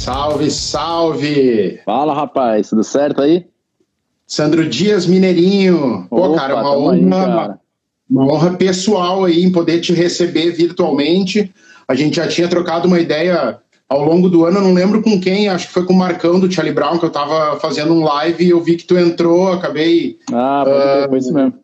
Salve, salve! Fala, rapaz, tudo certo aí? Sandro Dias Mineirinho. Pô, Opa, cara, uma honra, aí, cara. uma honra pessoal aí em poder te receber virtualmente. A gente já tinha trocado uma ideia ao longo do ano, eu não lembro com quem, acho que foi com o Marcão do Charlie Brown, que eu tava fazendo um live e eu vi que tu entrou, acabei. Ah, uh, foi isso mesmo.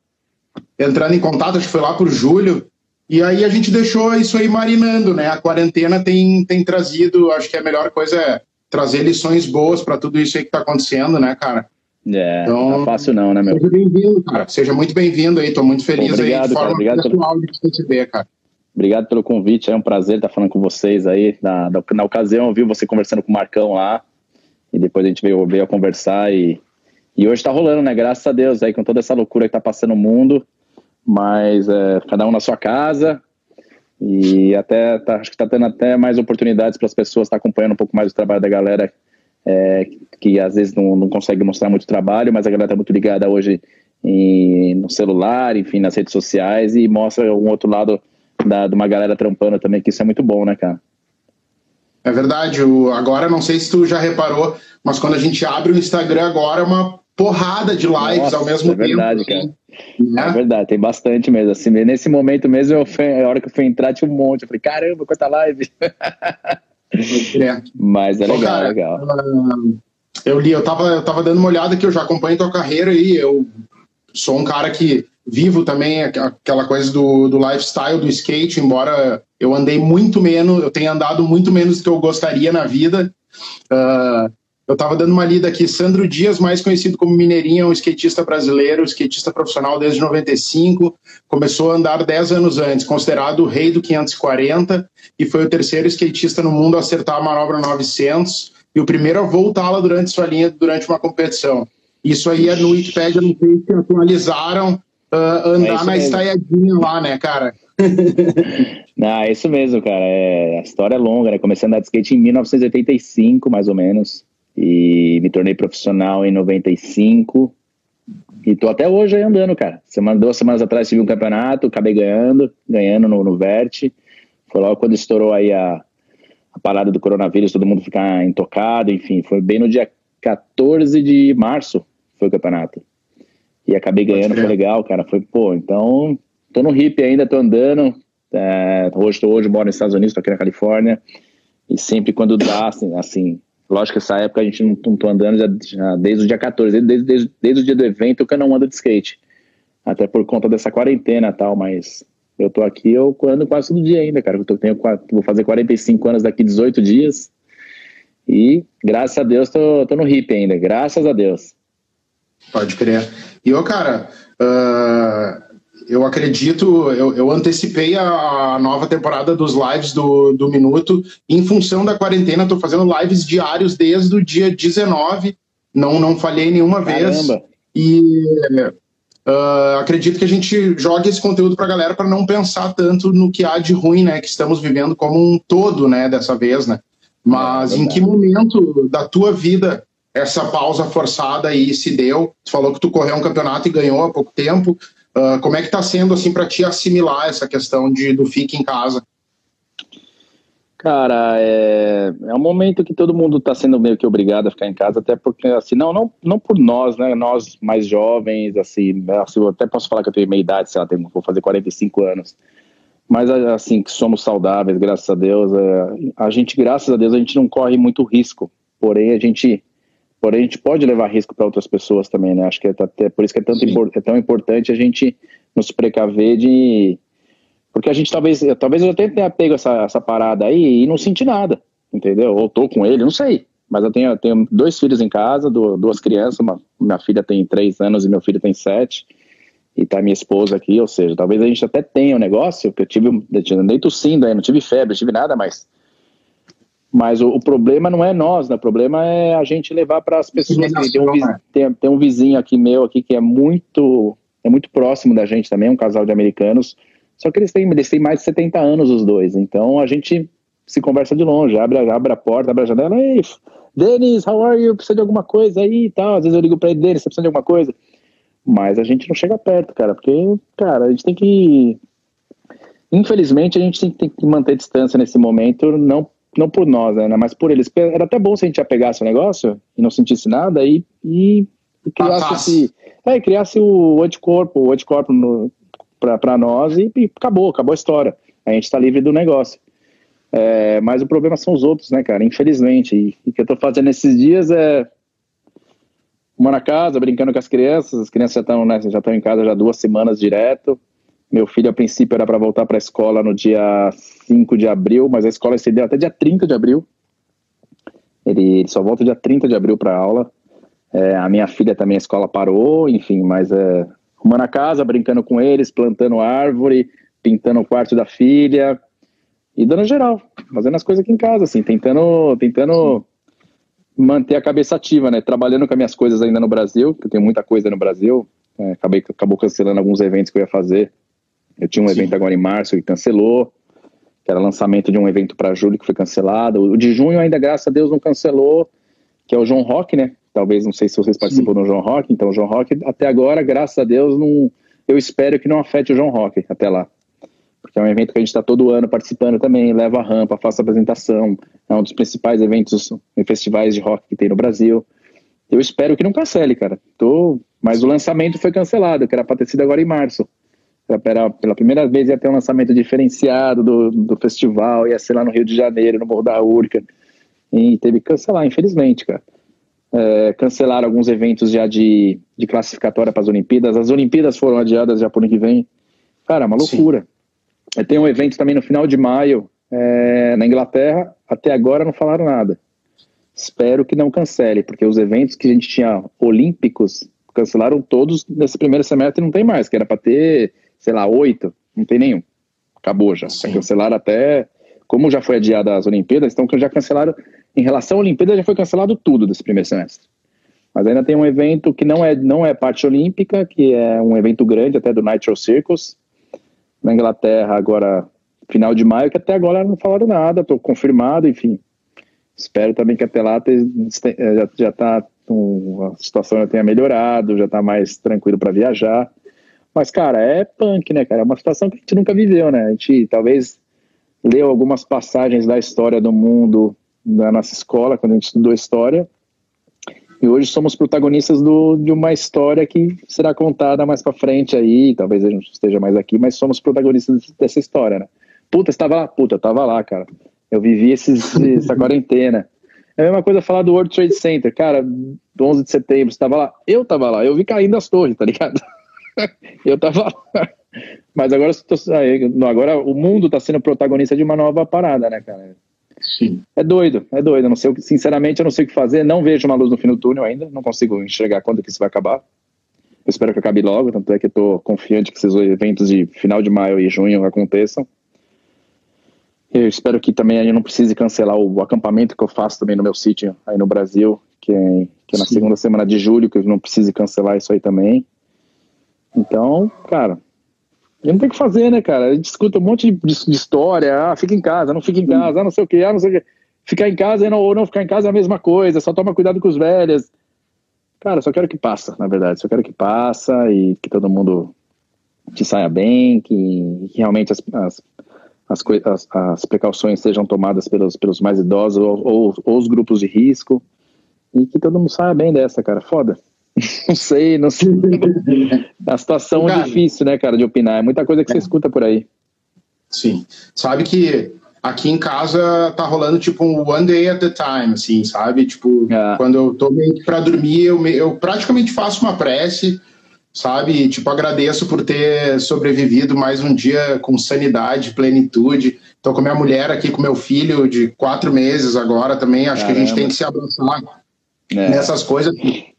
Entrando em contato, acho que foi lá por julho. E aí a gente deixou isso aí marinando, né? A quarentena tem, tem trazido, acho que a melhor coisa é trazer lições boas para tudo isso aí que tá acontecendo, né, cara? É, então, não é fácil não, né, meu? Seja bem-vindo, cara. Seja muito bem-vindo aí, tô muito feliz Obrigado, aí de forma Obrigado pelo... de te ver, cara. Obrigado pelo convite, é um prazer estar falando com vocês aí. Na, na, na ocasião, eu vi você conversando com o Marcão lá, e depois a gente veio, veio a conversar e, e hoje tá rolando, né? Graças a Deus aí, com toda essa loucura que tá passando no mundo, mas é, cada um na sua casa, e até tá, acho que está tendo até mais oportunidades para as pessoas estar tá acompanhando um pouco mais o trabalho da galera é, que às vezes não, não consegue mostrar muito trabalho, mas a galera está muito ligada hoje em, no celular, enfim, nas redes sociais e mostra um outro lado da, de uma galera trampando também, que isso é muito bom, né, cara? É verdade. O, agora, não sei se tu já reparou, mas quando a gente abre o Instagram agora, é uma porrada de lives Nossa, ao mesmo é verdade, tempo. Cara. Né? É verdade, tem bastante mesmo. Assim, nesse momento mesmo, eu fui, a hora que eu fui entrar, tinha um monte. Eu falei, caramba, quanta live! É. Mas é legal, cara, legal. Uh, eu li, eu tava, eu tava dando uma olhada que eu já acompanho tua carreira e eu sou um cara que vivo também aquela coisa do, do lifestyle do skate, embora eu andei muito menos, eu tenha andado muito menos do que eu gostaria na vida. Uh, eu estava dando uma lida aqui. Sandro Dias, mais conhecido como Mineirinho, é um skatista brasileiro, skatista profissional desde 95. Começou a andar 10 anos antes, considerado o rei do 540 e foi o terceiro skatista no mundo a acertar a manobra 900 e o primeiro a voltá-la durante sua linha durante uma competição. Isso aí é no Wikipedia, não sei se atualizaram uh, andar é na estaiadinha lá, né, cara? não, é isso mesmo, cara. É, a história é longa, né? Comecei a andar de skate em 1985, mais ou menos e me tornei profissional em 95 e tô até hoje aí andando, cara. Semana, duas semanas atrás tive um campeonato, acabei ganhando, ganhando no, no Vert. Foi logo quando estourou aí a, a parada do coronavírus, todo mundo ficar intocado, enfim, foi bem no dia 14 de março foi o campeonato. E acabei ganhando, foi legal, cara. Foi, pô, então tô no hip ainda, tô andando. É, hoje, tô, hoje moro nos Estados Unidos, tô aqui na Califórnia. E sempre quando dá, assim, assim Lógico que essa época a gente não, não tô andando já, já, desde o dia 14, desde, desde, desde o dia do evento que eu não ando de skate. Até por conta dessa quarentena e tal, mas eu tô aqui, eu ando quase todo dia ainda, cara. Eu tenho, vou fazer 45 anos daqui 18 dias. E graças a Deus tô, tô no hip ainda, graças a Deus. Pode crer. E ô, cara, uh, eu acredito, eu, eu antecipei a, a, nova temporada dos lives do, do Minuto. Em função da quarentena, estou fazendo lives diários desde o dia 19. Não, não falhei nenhuma Caramba. vez. E uh, acredito que a gente jogue esse conteúdo para a galera para não pensar tanto no que há de ruim, né? Que estamos vivendo como um todo, né? Dessa vez, né? Mas é em que momento da tua vida essa pausa forçada aí se deu? Tu falou que tu correu um campeonato e ganhou há pouco tempo. Uh, como é que está sendo assim para ti assimilar essa questão de do fique em casa? Cara, é, é um momento que todo mundo está sendo meio que obrigado a ficar em casa, até porque, assim, não, não, não por nós, né, nós mais jovens, assim, assim eu até posso falar que eu tenho meia idade, sei lá, tenho, vou fazer 45 anos, mas, assim, que somos saudáveis, graças a Deus, é, a gente, graças a Deus, a gente não corre muito risco, porém, a gente Porém, a gente pode levar risco para outras pessoas também, né? Acho que é, é por isso que é, tanto é tão importante a gente nos precaver de. Porque a gente talvez, talvez eu até tenha pego essa, essa parada aí e não senti nada, entendeu? Ou tô com ele, não sei. Mas eu tenho, eu tenho dois filhos em casa, duas crianças, uma, minha filha tem três anos e meu filho tem sete, e tá minha esposa aqui, ou seja, talvez a gente até tenha um negócio, que eu tive, eu andei tossindo aí, não tive febre, não tive nada, mas mas o, o, problema não é nós, né? o problema é a gente levar para as pessoas. Tem um, tem, tem um, vizinho aqui meu aqui que é muito é muito próximo da gente também, um casal de americanos. Só que eles têm, eles têm mais de 70 anos os dois. Então a gente se conversa de longe, abre, abre a porta, abre a janela, ei, Denis, how are you? Precisa de alguma coisa aí e tal. Às vezes eu ligo para ele, Denis, você precisa de alguma coisa? Mas a gente não chega perto, cara, porque, cara, a gente tem que. Infelizmente, a gente tem que manter distância nesse momento, não não por nós, né, mas por eles. Era até bom se a gente apegasse o negócio e não sentisse nada e, e, e criasse, esse, é, criasse o anticorpo, o anticorpo para nós e, e, acabou, acabou a história. A gente está livre do negócio. É, mas o problema são os outros, né, cara? Infelizmente. E o que eu estou fazendo esses dias é uma na casa, brincando com as crianças. As crianças já estão né, já estão em casa já duas semanas direto. Meu filho, a princípio, era para voltar para a escola no dia 5 de abril, mas a escola estendeu até dia 30 de abril. Ele, ele só volta dia 30 de abril para aula. É, a minha filha também, a escola parou, enfim, mas é, uma na casa, brincando com eles, plantando árvore, pintando o quarto da filha e dando geral, fazendo as coisas aqui em casa, assim, tentando, tentando manter a cabeça ativa, né? Trabalhando com as minhas coisas ainda no Brasil, que eu tenho muita coisa no Brasil. É, acabei, acabou cancelando alguns eventos que eu ia fazer. Eu tinha um Sim. evento agora em março que cancelou, que era lançamento de um evento para julho que foi cancelado. O de junho ainda, graças a Deus, não cancelou, que é o João Rock, né? Talvez, não sei se vocês participam Sim. do João Rock. Então, o João Rock, até agora, graças a Deus, não, eu espero que não afete o João Rock até lá. Porque é um evento que a gente está todo ano participando também, leva a rampa, faço apresentação, é um dos principais eventos e festivais de rock que tem no Brasil. Eu espero que não cancele, cara. Tô... Mas o lançamento foi cancelado, que era para ter sido agora em março. Pela, pela primeira vez ia ter um lançamento diferenciado do, do festival, ia ser lá no Rio de Janeiro, no Morro da Urca. E teve que cancelar, infelizmente, cara. É, cancelaram alguns eventos já de, de classificatória para as Olimpíadas. As Olimpíadas foram adiadas já por ano que vem. Cara, é uma loucura. Sim. É, tem um evento também no final de maio é, na Inglaterra. Até agora não falaram nada. Espero que não cancele, porque os eventos que a gente tinha olímpicos cancelaram todos nesse primeiro semestre não tem mais, que era para ter, sei lá, oito, não tem nenhum. Acabou já. já cancelaram até. Como já foi adiada as Olimpíadas, então já cancelaram. Em relação à Olimpíada, já foi cancelado tudo desse primeiro semestre. Mas ainda tem um evento que não é, não é parte olímpica, que é um evento grande até do Nitro Circus, na Inglaterra agora final de maio, que até agora não falaram nada, estou confirmado, enfim. Espero também que até lá eh, já está a situação já tenha melhorado, já está mais tranquilo para viajar. Mas, cara, é punk, né, cara? É uma situação que a gente nunca viveu, né? A gente talvez leu algumas passagens da história do mundo na nossa escola, quando a gente estudou história, e hoje somos protagonistas do, de uma história que será contada mais para frente aí, talvez a gente esteja mais aqui, mas somos protagonistas dessa história, né? Puta, estava lá? Puta, eu tava lá, cara. Eu vivi esses, essa quarentena. É a mesma coisa falar do World Trade Center, cara, do 11 de setembro, estava lá? Eu tava lá, eu vi caindo as torres, tá ligado? eu tava lá. Mas agora, agora o mundo tá sendo protagonista de uma nova parada, né, cara? Sim. É doido, é doido. Eu não sei, sinceramente, eu não sei o que fazer. Não vejo uma luz no fim do túnel ainda. Não consigo enxergar quando que isso vai acabar. Eu espero que acabe logo. Tanto é que estou confiante que esses eventos de final de maio e junho aconteçam. Eu espero que também eu não precise cancelar o acampamento que eu faço também no meu sítio aí no Brasil, que é, que é na Sim. segunda semana de julho, que eu não precise cancelar isso aí também. Então, cara, e não tem o que fazer, né, cara? A gente escuta um monte de, de, história, ah, fica em casa, não fica em casa, ah, não sei o que, ah, não sei o que. Ficar em casa não, ou não ficar em casa é a mesma coisa, só toma cuidado com os velhos. Cara, só quero que passa, na verdade, só quero que passa e que todo mundo te saia bem, que, que realmente as, as, as, as, as, precauções sejam tomadas pelos, pelos mais idosos ou, ou, ou os grupos de risco e que todo mundo saia bem dessa, cara. Foda. Não sei, não sei. A situação é difícil, né, cara, de opinar. É muita coisa que é. você escuta por aí. Sim. Sabe que aqui em casa tá rolando tipo um one day at a time, assim, sabe? Tipo, é. quando eu tô meio pra dormir, eu, eu praticamente faço uma prece, sabe? Tipo, agradeço por ter sobrevivido mais um dia com sanidade, plenitude. Tô com minha mulher aqui, com meu filho de quatro meses agora também. Acho Caramba. que a gente tem que se abraçar é. nessas coisas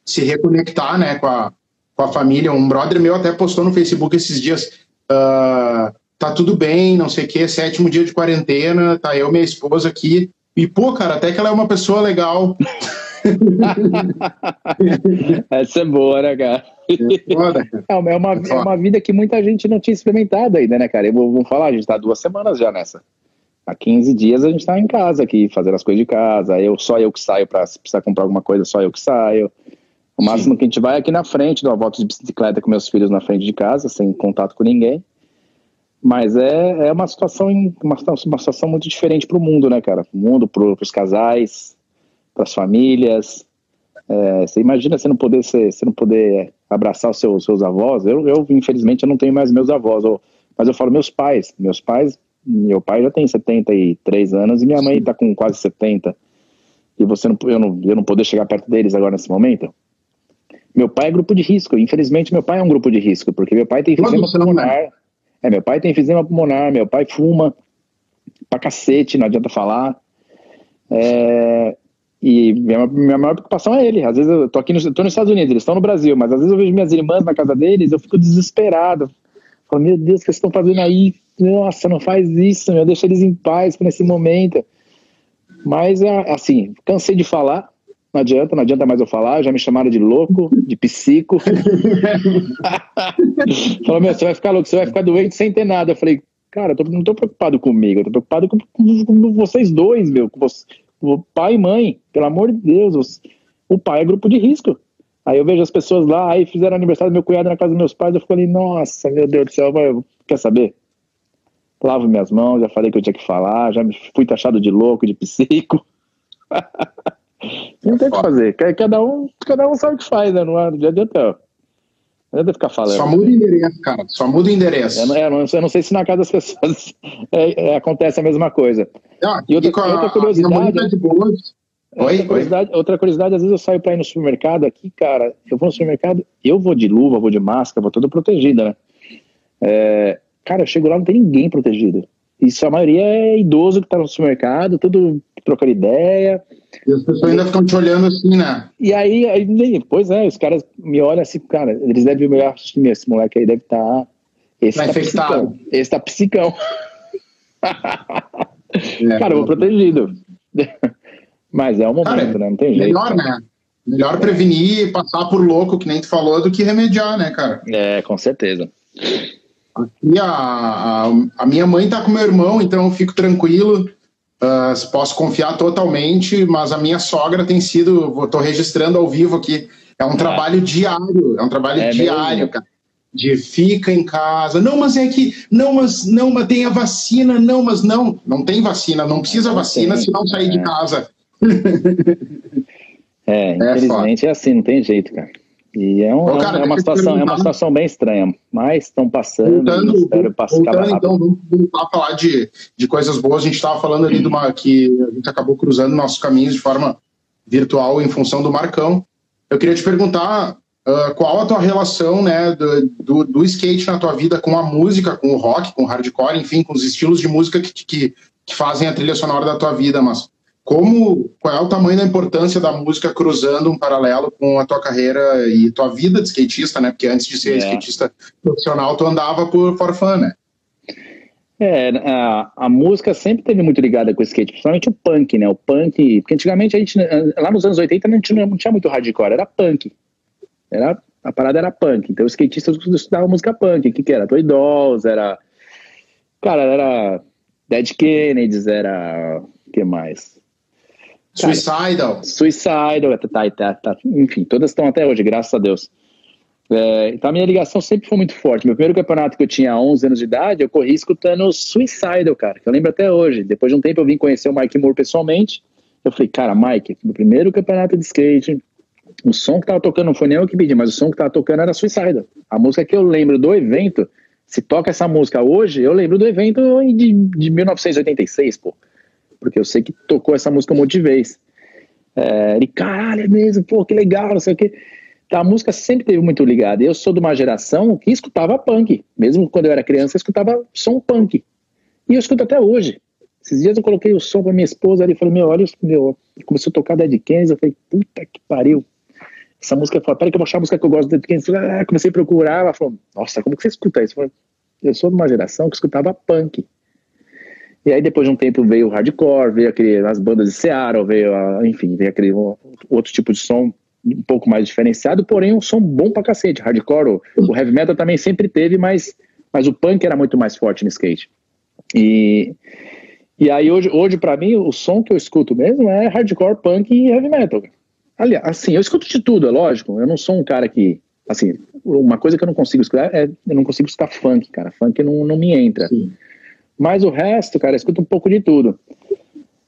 se reconectar, né, com a, com a família. Um brother meu até postou no Facebook esses dias, uh, tá tudo bem, não sei o que, sétimo dia de quarentena, tá eu, minha esposa aqui, e pô, cara, até que ela é uma pessoa legal. Essa é boa, né, cara? É, foda, é, uma, é uma vida que muita gente não tinha experimentado ainda, né, cara? vou, vamos falar, a gente tá duas semanas já nessa. Há 15 dias a gente tá em casa aqui, fazendo as coisas de casa. Eu, só eu que saio para se precisar comprar alguma coisa, só eu que saio. O máximo Sim. que a gente vai é aqui na frente, dar uma volta de bicicleta com meus filhos na frente de casa, sem contato com ninguém. Mas é, é uma situação uma, uma situação muito diferente para o mundo, né, cara? O mundo, para os casais, para as famílias. É, você imagina você não poder ser, você não poder abraçar os seus, seus avós. Eu, eu, infelizmente, eu não tenho mais meus avós. Eu, mas eu falo meus pais. Meus pais, meu pai já tem 73 anos e minha mãe está com quase 70. E você não, eu não, eu não poder chegar perto deles agora nesse momento. Meu pai é grupo de risco. Infelizmente, meu pai é um grupo de risco, porque meu pai tem enfisema pulmonar. É, meu pai tem enfisema pulmonar, meu pai fuma pra cacete, não adianta falar. É, e minha, minha maior preocupação é ele. Às vezes eu tô aqui no, tô nos Estados Unidos, eles estão no Brasil, mas às vezes eu vejo minhas irmãs na casa deles, eu fico desesperado. Falo, meu Deus, o que vocês estão fazendo aí? Nossa, não faz isso, meu, deixa eles em paz nesse momento. Mas, é, assim, cansei de falar, não adianta, não adianta mais eu falar, já me chamaram de louco, de psico. Falou, meu, você vai ficar louco, você vai ficar doente sem ter nada. Eu falei, cara, eu tô, não tô preocupado comigo, eu tô preocupado com, com, com vocês dois, meu, com você, o pai e mãe, pelo amor de Deus, o pai é grupo de risco. Aí eu vejo as pessoas lá, aí fizeram aniversário do meu cunhado na casa dos meus pais, eu fico ali, nossa, meu Deus do céu, quer saber? Lavo minhas mãos, já falei que eu tinha que falar, já fui taxado de louco, de psico. não tem o que fazer, cada um, cada um sabe o que faz, né? Não adianta não adianta ficar falando. Só muda o endereço, cara. Só muda o endereço. Eu, eu, não, eu não sei se na casa das pessoas é, é, acontece a mesma coisa. Ah, e outra, e outra curiosidade. A, Oi, outra, curiosidade, outra curiosidade, às vezes eu saio para ir no supermercado aqui, cara, eu vou no supermercado, eu vou de luva, vou de máscara, vou toda protegida, né? É, cara, eu chego lá, não tem ninguém protegido. Isso a maioria é idoso que tá no supermercado, tudo trocando ideia. E as pessoas ainda ficam te olhando assim, né? E aí, aí pois é, os caras me olham assim, cara, eles devem olhar assim, esse moleque aí deve estar. Tá, esse, tá psicão, esse tá psicão. É, cara, eu vou protegido. Mas é o momento, Cara, né? Não tem jeito. Melhor, né? Melhor prevenir, passar por louco, que nem tu falou, do que remediar, né, cara? É, com certeza. Aqui a, a, a minha mãe tá com meu irmão, então eu fico tranquilo. Uh, posso confiar totalmente, mas a minha sogra tem sido, estou registrando ao vivo aqui, é um é. trabalho diário, é um trabalho é diário, mesmo. cara. De fica em casa, não, mas é que, não, mas não, mas tem a vacina, não, mas não, não tem vacina, não precisa não vacina tem. se não sair é. de casa. é, infelizmente é, é, assim, não tem jeito, cara. E é, um, cara, é uma situação, é uma situação bem estranha, mas estão passando, voltando, espero passar voltando, então, vamos voltar a falar de, de coisas boas. A gente estava falando ali de uma que a gente acabou cruzando nossos caminhos de forma virtual em função do Marcão. Eu queria te perguntar uh, qual a tua relação né, do, do, do, skate na tua vida com a música, com o rock, com o hardcore, enfim, com os estilos de música que, que, que fazem a trilha sonora da tua vida, mas como qual é o tamanho da importância da música cruzando um paralelo com a tua carreira e tua vida de skatista, né? Porque antes de ser é. skatista profissional, tu andava por for fun, né? É, a, a, música sempre teve muito ligada com o skate, principalmente o punk, né? O punk, porque antigamente a gente, lá nos anos 80, não tinha, não tinha muito hardcore, era punk. Era, a parada era punk. Então os skatistas estudavam música punk. O que, que era? Toy Dolls, era. Cara, era Dead Kennedys, era. O que mais? Suicidal. Suicidal, tá, tá, tá, enfim, todas estão até hoje, graças a Deus. É, então a minha ligação sempre foi muito forte. Meu primeiro campeonato que eu tinha 11 anos de idade, eu corri escutando Suicidal, cara, que eu lembro até hoje. Depois de um tempo eu vim conhecer o Mike Moore pessoalmente. Eu falei, cara, Mike, no primeiro campeonato de skate, o som que tava tocando não foi nem eu que pedi, mas o som que tava tocando era Suicidal. A música que eu lembro do evento, se toca essa música hoje, eu lembro do evento de, de 1986, pô porque eu sei que tocou essa música um monte de vez. É, ele, caralho, é mesmo, pô, que legal, não sei o quê. Então, a música sempre teve muito ligada. Eu sou de uma geração que escutava punk. Mesmo quando eu era criança, eu escutava som punk. E eu escuto até hoje. Esses dias eu coloquei o som pra minha esposa ali e falei, meu, olha, meu, começou a tocar Dead Kennedy, eu falei, puta que pariu. Essa música, falei, peraí que eu vou achar a música que eu gosto de Dead Kennedy. Ah, comecei a procurar, ela falou, nossa, como que você escuta isso? Eu, falei, eu sou de uma geração que escutava punk. E aí depois de um tempo veio o hardcore, veio aquele, as bandas de Seattle, veio, a, enfim, veio aquele outro tipo de som um pouco mais diferenciado, porém um som bom pra cacete. Hardcore, o, o heavy metal também sempre teve, mas, mas o punk era muito mais forte no skate. E, e aí hoje, hoje para mim, o som que eu escuto mesmo é hardcore, punk e heavy metal. Aliás, assim, eu escuto de tudo, é lógico. Eu não sou um cara que Assim, uma coisa que eu não consigo escutar é eu não consigo escutar funk, cara. Funk não, não me entra. Sim. Mas o resto, cara, eu escuto um pouco de tudo.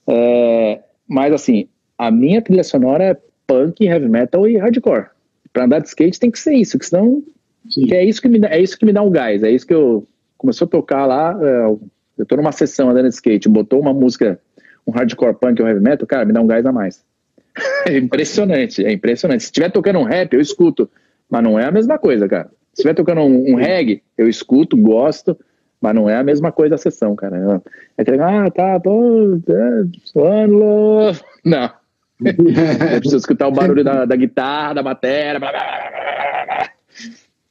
É, mas assim, a minha trilha sonora é punk, heavy metal e hardcore. Para andar de skate tem que ser isso, que senão que é isso que me dá, é isso que me dá um gás, é isso que eu começou a tocar lá, é, eu tô numa sessão andando de skate, botou uma música, um hardcore punk ou heavy metal, cara, me dá um gás a mais. é impressionante, é impressionante. Se estiver tocando um rap, eu escuto, mas não é a mesma coisa, cara. Se estiver tocando um, um reggae, eu escuto, gosto, mas não é a mesma coisa a sessão, cara. É que, ah, tá, pô, é, love. Não. eu preciso escutar o barulho da, da guitarra, da bateria, blá, blá,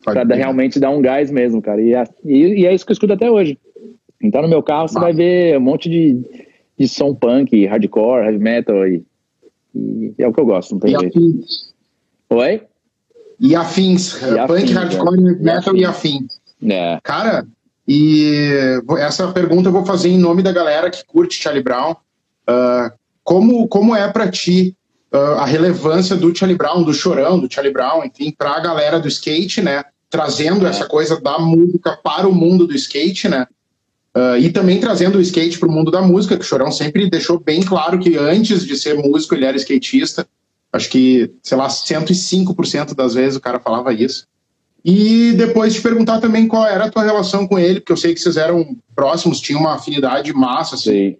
blá, pra realmente dar um gás mesmo, cara. E, e, e, é isso que eu escuto até hoje. Então no meu carro você vai ver um monte de, de som punk, hardcore, heavy metal e, e é o que eu gosto, não tem e jeito. Afins. Oi? E afins. E punk, afins, hardcore, é. metal e afins. É. Cara, e essa pergunta eu vou fazer em nome da galera que curte Charlie Brown. Uh, como, como é para ti uh, a relevância do Charlie Brown, do chorão, do Charlie Brown, enfim, para a galera do skate, né? Trazendo é. essa coisa da música para o mundo do skate, né? Uh, e também trazendo o skate para o mundo da música, que o Chorão sempre deixou bem claro que antes de ser músico ele era skatista. Acho que, sei lá, 105% das vezes o cara falava isso. E depois te perguntar também qual era a tua relação com ele, porque eu sei que vocês eram próximos, tinham uma afinidade massa, assim. Sim.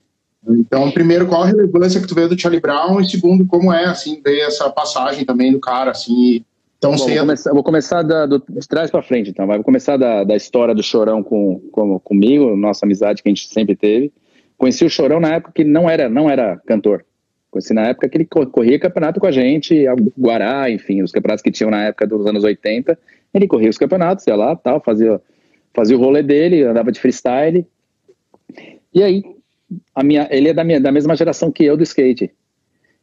Então, primeiro, qual a relevância que tu vê do Charlie Brown? E segundo, como é, assim, ver essa passagem também do cara, assim, então, Bom, vou começar, vou começar da, do, de trás para frente, então. Vou começar da, da história do Chorão com, com, comigo, nossa amizade que a gente sempre teve. Conheci o Chorão na época que ele não era, não era cantor. Conheci na época que ele corria campeonato com a gente, Guará, enfim, os campeonatos que tinham na época dos anos 80. Ele corria os campeonatos, ia lá, tal, fazia, fazia o rolê dele, andava de freestyle. E aí, a minha, ele é da, minha, da mesma geração que eu do skate.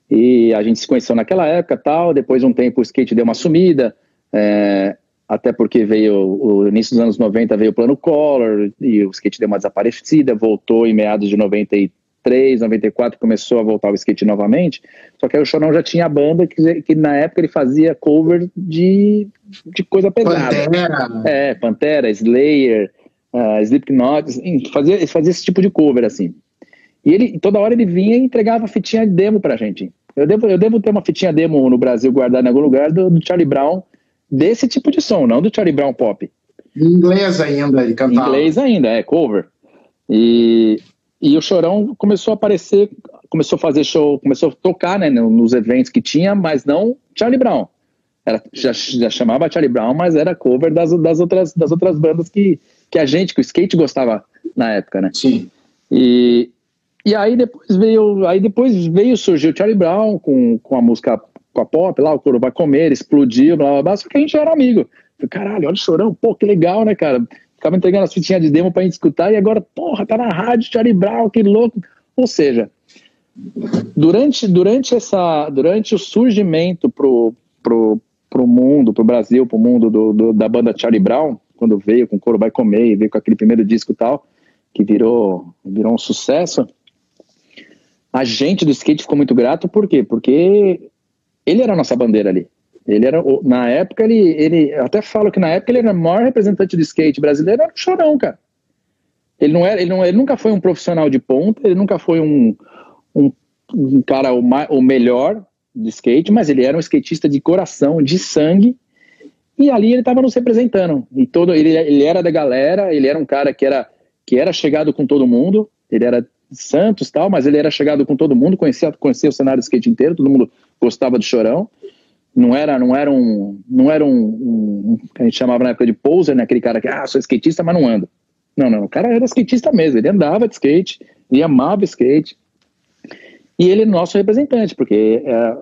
E a gente se conheceu naquela época tal, depois de um tempo o skate deu uma sumida, é, até porque veio o início dos anos 90 veio o plano Collor e o skate deu uma desaparecida, voltou em meados de 93, 94 começou a voltar o skate novamente. Só que aí o Chorão já tinha a banda que, que na época ele fazia cover de, de coisa pesada. Pantera. É, Pantera, Slayer, uh, Slipknot, fazia, fazia esse tipo de cover assim. E ele, toda hora ele vinha e entregava fitinha de demo pra gente. Eu devo, eu devo ter uma fitinha demo no Brasil guardada em algum lugar do, do Charlie Brown, desse tipo de som, não do Charlie Brown pop. Em inglês ainda, ele cantava. Em inglês ainda, é, cover. E, e o Chorão começou a aparecer, começou a fazer show, começou a tocar né, nos eventos que tinha, mas não Charlie Brown. Era, já, já chamava Charlie Brown, mas era cover das, das, outras, das outras bandas que, que a gente, que o skate gostava na época, né? Sim. E, e aí depois veio, aí depois veio surgir o Charlie Brown com, com a música com a pop lá, o Coro vai comer, explodiu, blá blá blá, só que a gente era amigo. Falei, caralho, olha o chorão, pô, que legal, né, cara? Ficava entregando as fitinhas de demo pra gente escutar e agora, porra, tá na rádio Charlie Brown, que louco. Ou seja, durante, durante, essa, durante o surgimento pro, pro, pro mundo, pro Brasil, pro mundo do, do da banda Charlie Brown, quando veio com Coro vai comer, veio com aquele primeiro disco e tal, que virou, virou um sucesso, a gente do skate ficou muito grato, por quê? Porque ele era a nossa bandeira ali. Ele era, na época, ele, ele até falo que na época ele era o maior representante do skate brasileiro, era o Chorão, cara. Ele, não era, ele, não, ele nunca foi um profissional de ponta, ele nunca foi um, um, um cara o, o melhor de skate, mas ele era um skatista de coração, de sangue, e ali ele estava nos representando. E todo, ele, ele era da galera, ele era um cara que era, que era chegado com todo mundo, ele era Santos tal, mas ele era chegado com todo mundo, conhecia, conhecia o cenário do skate inteiro, todo mundo gostava do Chorão. Não era, não era um, não era um, um, a gente chamava na época de poser, né? Aquele cara que, ah, sou skatista, mas não ando. Não, não, o cara era skatista mesmo, ele andava de skate, ele amava skate. E ele é nosso representante, porque é,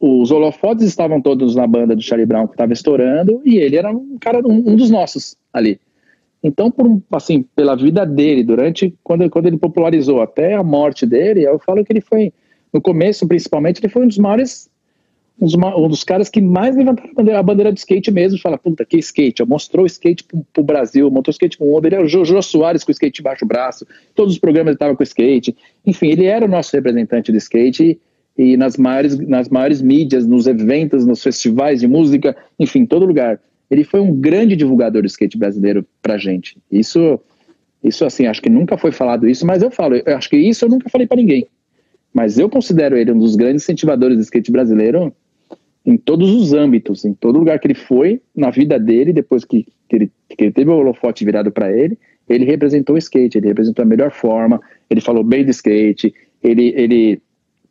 os holofotes estavam todos na banda do Charlie Brown que estava estourando, e ele era um cara, um, um dos nossos ali. Então, por, assim, pela vida dele, durante quando, quando ele popularizou até a morte dele, eu falo que ele foi, no começo principalmente, ele foi um dos maiores, um dos, caras que mais levantaram a bandeira, a bandeira do skate mesmo. Fala, puta, que skate, mostrou o skate pro, pro Brasil, mostrou o skate pro mundo. Ele era o Jojo Soares com o skate embaixo do braço, todos os programas ele tava com o skate. Enfim, ele era o nosso representante do skate e nas maiores, nas maiores mídias, nos eventos, nos festivais de música, enfim, todo lugar. ele foi um grande divulgador do skate brasileiro pra gente. Isso, isso assim, acho que nunca foi falado isso, mas eu falo, eu acho que isso eu nunca falei para ninguém. Mas eu considero ele um dos grandes incentivadores do skate brasileiro em todos os âmbitos, em todo lugar que ele foi, na vida dele, depois que, que, ele, que ele teve o holofote virado para ele, ele representou o skate, ele representou a melhor forma, ele falou bem do skate, ele, ele,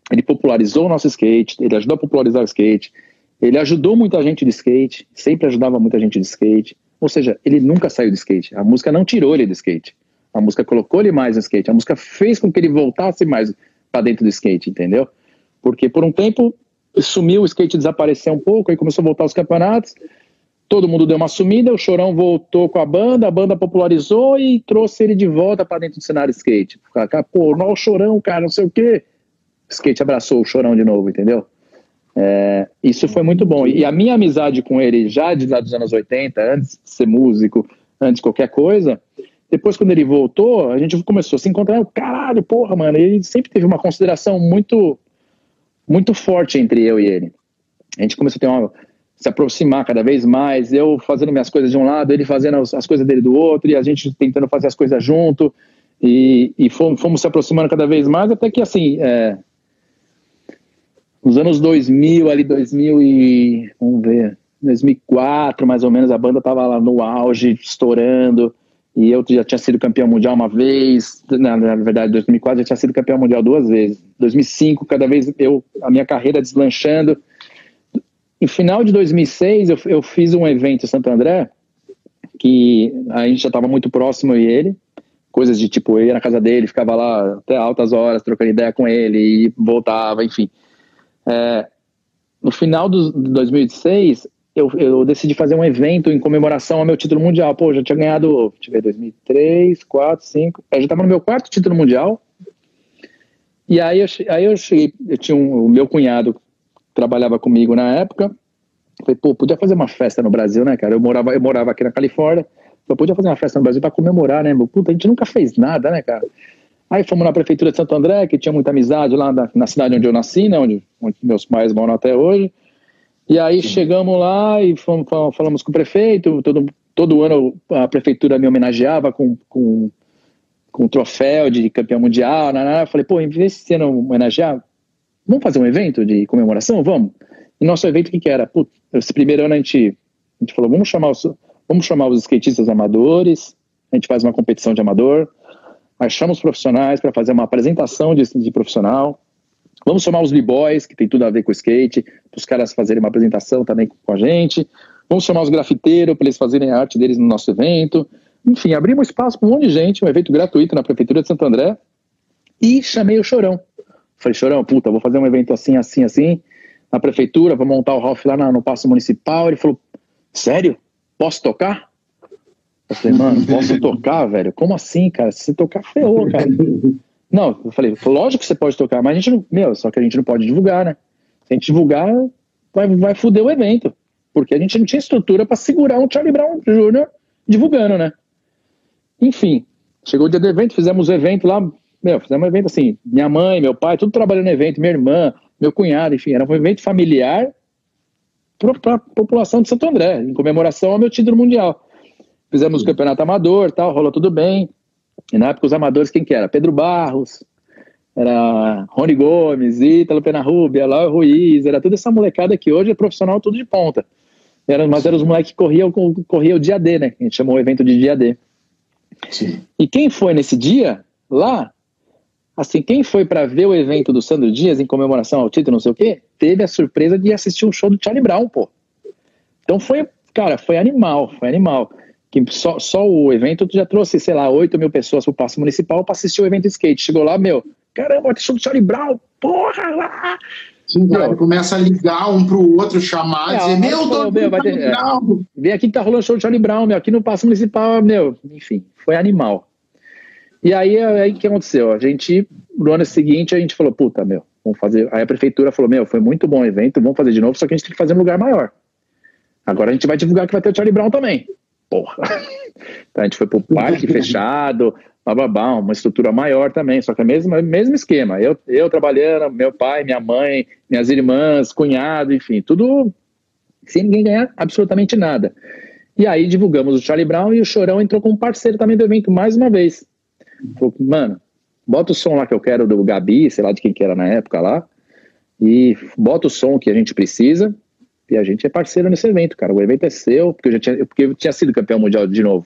ele popularizou o nosso skate, ele ajudou a popularizar o skate, ele ajudou muita gente de skate, sempre ajudava muita gente de skate. Ou seja, ele nunca saiu de skate. A música não tirou ele do skate. A música colocou ele mais no skate. A música fez com que ele voltasse mais para dentro do skate, entendeu? Porque por um tempo sumiu, o skate desapareceu um pouco, aí começou a voltar aos campeonatos. Todo mundo deu uma sumida, o Chorão voltou com a banda, a banda popularizou e trouxe ele de volta para dentro do cenário skate. Pô, não, o Chorão, cara, não sei o quê. O skate abraçou o Chorão de novo, entendeu? É, isso foi muito bom. E a minha amizade com ele, já de lá dos anos 80, antes de ser músico, antes de qualquer coisa, depois quando ele voltou, a gente começou a se encontrar. Caralho, porra, mano. Ele sempre teve uma consideração muito, muito forte entre eu e ele. A gente começou a ter uma, se aproximar cada vez mais. Eu fazendo minhas coisas de um lado, ele fazendo as, as coisas dele do outro, e a gente tentando fazer as coisas junto. E, e fomos, fomos, se aproximando cada vez mais, até que assim. É, nos anos 2000, ali 2000 e, vamos ver, 2004 mais ou menos, a banda tava lá no auge, estourando, e eu já tinha sido campeão mundial uma vez, na, na verdade, 2004 já tinha sido campeão mundial duas vezes, 2005 cada vez eu, a minha carreira deslanchando, em final de 2006 eu, eu fiz um evento em Santo André, que a gente já estava muito próximo e ele, coisas de tipo, eu ia na casa dele, ficava lá até altas horas trocando ideia com ele e voltava, enfim. É, no final de 2006, eu, eu, decidi fazer um evento em comemoração ao meu título mundial. Pô, já tinha ganhado, ver, 2003, 4, 5. Eu já estava no meu quarto título mundial. E aí eu, aí eu cheguei, eu tinha um, o meu cunhado trabalhava comigo na época. Falei, pô, podia fazer uma festa no Brasil, né, cara? Eu morava, eu morava aqui na Califórnia. Falei, podia fazer uma festa no Brasil para comemorar, né? Puta, a gente nunca fez nada, né, cara? Aí fomos na prefeitura de Santo André, que tinha muita amizade lá na, na cidade onde eu nasci, né, onde, onde, meus pais moram até hoje. E aí Sim. chegamos lá e fomos, falamos com o prefeito. Todo, todo ano a prefeitura me homenageava com, com, com um troféu de campeão mundial. Né, né. Eu falei, pô, em vez de ano homenagear, vamos fazer um evento de comemoração? Vamos. E nosso evento, o que, que era? Putz, esse primeiro ano a gente, a gente falou, vamos chamar, os, vamos chamar os skatistas amadores, a gente faz uma competição de amador achamos profissionais para fazer uma apresentação de, de profissional. Vamos chamar os b-boys, que tem tudo a ver com o skate, para os caras fazerem uma apresentação também com a gente. Vamos chamar os grafiteiros para eles fazerem a arte deles no nosso evento. Enfim, abrimos espaço para um monte de gente, um evento gratuito na Prefeitura de Santo André. E chamei o Chorão. Falei, Chorão, puta, vou fazer um evento assim, assim, assim, na Prefeitura, vou montar o Ralph lá no, Paço Municipal. Ele falou, sério? Posso tocar? Eu falei, mano, posso tocar, velho? Como assim, cara? Se tocar, ferrou, cara. Não, eu falei, lógico que você pode tocar, mas a gente não. Meu, só que a gente não pode divulgar, né? Se a gente divulgar, vai, vai foder o evento. Porque a gente não tinha estrutura para segurar um Charlie Brown Jr. divulgando, né? Enfim, chegou o dia do evento, fizemos o evento lá. Meu, fizemos um evento assim, minha mãe, meu pai, tudo trabalhando no evento, minha irmã, meu cunhado, enfim, era um evento familiar para a população de Santo André, em comemoração ao meu título mundial. Fizemos o campeonato amador, tal, rolou tudo bem. E na época os amadores, quem que era? Pedro Barros, era Rony Gomes, Ítalo Penarrubia, Eloy Ruiz, era toda essa molecada que hoje é profissional tudo de ponta. Era, mas eram os moleques que corriam, corriam o dia D, né? A gente chamou o evento de dia D. Sim. E quem foi nesse dia, lá, assim, quem foi para ver o evento do Sandro Dias em comemoração ao título, não sei o quê, teve a surpresa de assistir um show do Charlie Brown, pô. Então foi, cara, foi animal, foi animal que só, só o evento já trouxe, sei lá, 8 mil pessoas pro Passo Municipal para assistir o evento skate. Chegou lá, meu, caramba, tem show do Charlie Brown, porra! Lá. Sim, cara, começa a ligar um pro outro, chamar, é, dizer, meu, tô meu, vai ter, é, Vem aqui que tá rolando show do Charlie Brown, meu, aqui no Passo Municipal, meu, enfim, foi animal. E aí, aí o que aconteceu? A gente, no ano seguinte, a gente falou, puta, meu, vamos fazer. Aí a prefeitura falou, meu, foi muito bom o evento, vamos fazer de novo, só que a gente tem que fazer um lugar maior. Agora a gente vai divulgar que vai ter o Charlie Brown também porra. Então a gente foi pro parque fechado, bababá, uma estrutura maior também, só que é o mesmo, mesmo esquema. Eu, eu trabalhando, meu pai, minha mãe, minhas irmãs, cunhado, enfim, tudo sem ninguém ganhar absolutamente nada. E aí divulgamos o Charlie Brown e o Chorão entrou como parceiro também do evento mais uma vez. Falou, mano, bota o som lá que eu quero do Gabi, sei lá de quem que era na época lá, e bota o som que a gente precisa, e a gente é parceiro nesse evento, cara. O evento é seu, porque eu já tinha, porque eu tinha sido campeão mundial de novo.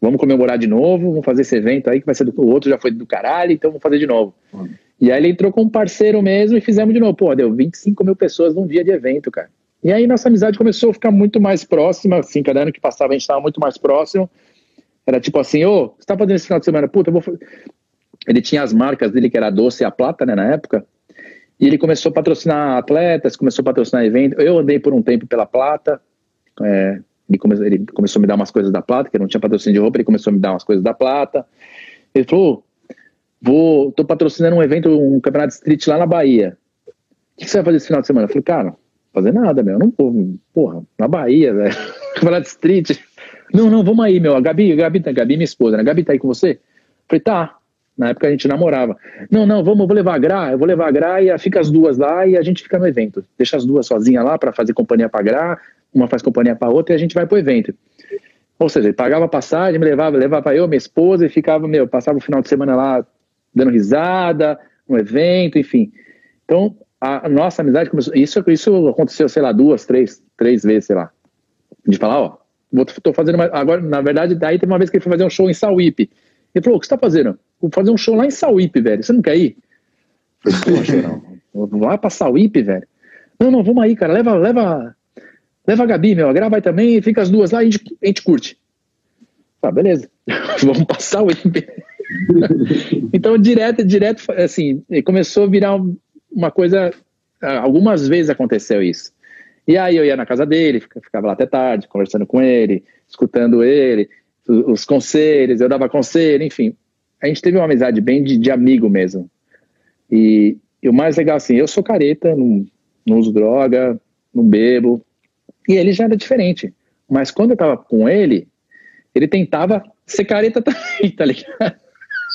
Vamos comemorar de novo, vamos fazer esse evento aí que vai ser do o outro já foi do caralho, então vamos fazer de novo. Uhum. E aí ele entrou como parceiro mesmo e fizemos de novo. Pô, deu 25 mil pessoas num dia de evento, cara. E aí nossa amizade começou a ficar muito mais próxima, assim, cada ano que passava a gente estava muito mais próximo. Era tipo assim, ô, oh, você tá fazendo esse final de semana? Puta, eu vou... Ele tinha as marcas dele, que era a Doce e a Plata, né, na época. E ele começou a patrocinar atletas, começou a patrocinar eventos. Eu andei por um tempo pela Plata. É, ele, come, ele, começou a me dar umas coisas da Plata, que não tinha patrocínio de roupa, ele começou a me dar umas coisas da Plata. Ele falou: vou, tô patrocinando um evento, um campeonato de street lá na Bahia. O que você vai fazer esse final de semana? Eu falei, cara, fazer nada, meu. Eu não porra, na Bahia, velho. campeonato de street. Não, não, vamos aí, meu. A Gabi, a Gabi, a Gabi, minha esposa, né? A Gabi tá aí com você? Eu falei, tá. Na época a gente namorava. Não, não, vamos, eu vou levar a Gra, eu vou levar a Gra e fica as duas lá e a gente fica no evento. Deixa as duas sozinhas lá para fazer companhia pra Gra, uma faz companhia pra outra e a gente vai pro evento. Ou seja, ele pagava passagem, me levava, levava eu, minha esposa e ficava, meu, passava o final de semana lá dando risada, no evento, enfim. Então, a, nossa amizade começou. Isso, isso aconteceu, sei lá, duas, três, três vezes, sei lá. De falar, ó, vou, tô fazendo uma, agora, na verdade, daí teve uma vez que ele foi fazer um show em Sauípe. Ele falou: o que você tá fazendo? Vou fazer um show lá em Sauípe, velho. Você não quer ir? Poxa, não. Vamos lá pra Sauípe, velho. Não, não, vamos aí, cara. Leva, leva, leva a Gabi, meu. A Gra vai também, fica as duas lá e a gente, a gente curte. Tá, beleza. vamos passar o então, direto, direto, assim, começou a virar uma coisa. Algumas vezes aconteceu isso. E aí eu ia na casa dele, ficava lá até tarde, conversando com ele, escutando ele, os conselhos, eu dava conselho, enfim. A gente teve uma amizade bem de, de amigo mesmo. E, e, o mais legal, assim, eu sou careta, não, não uso droga, não bebo. E ele já era diferente. Mas quando eu tava com ele, ele tentava ser careta também, tá ligado?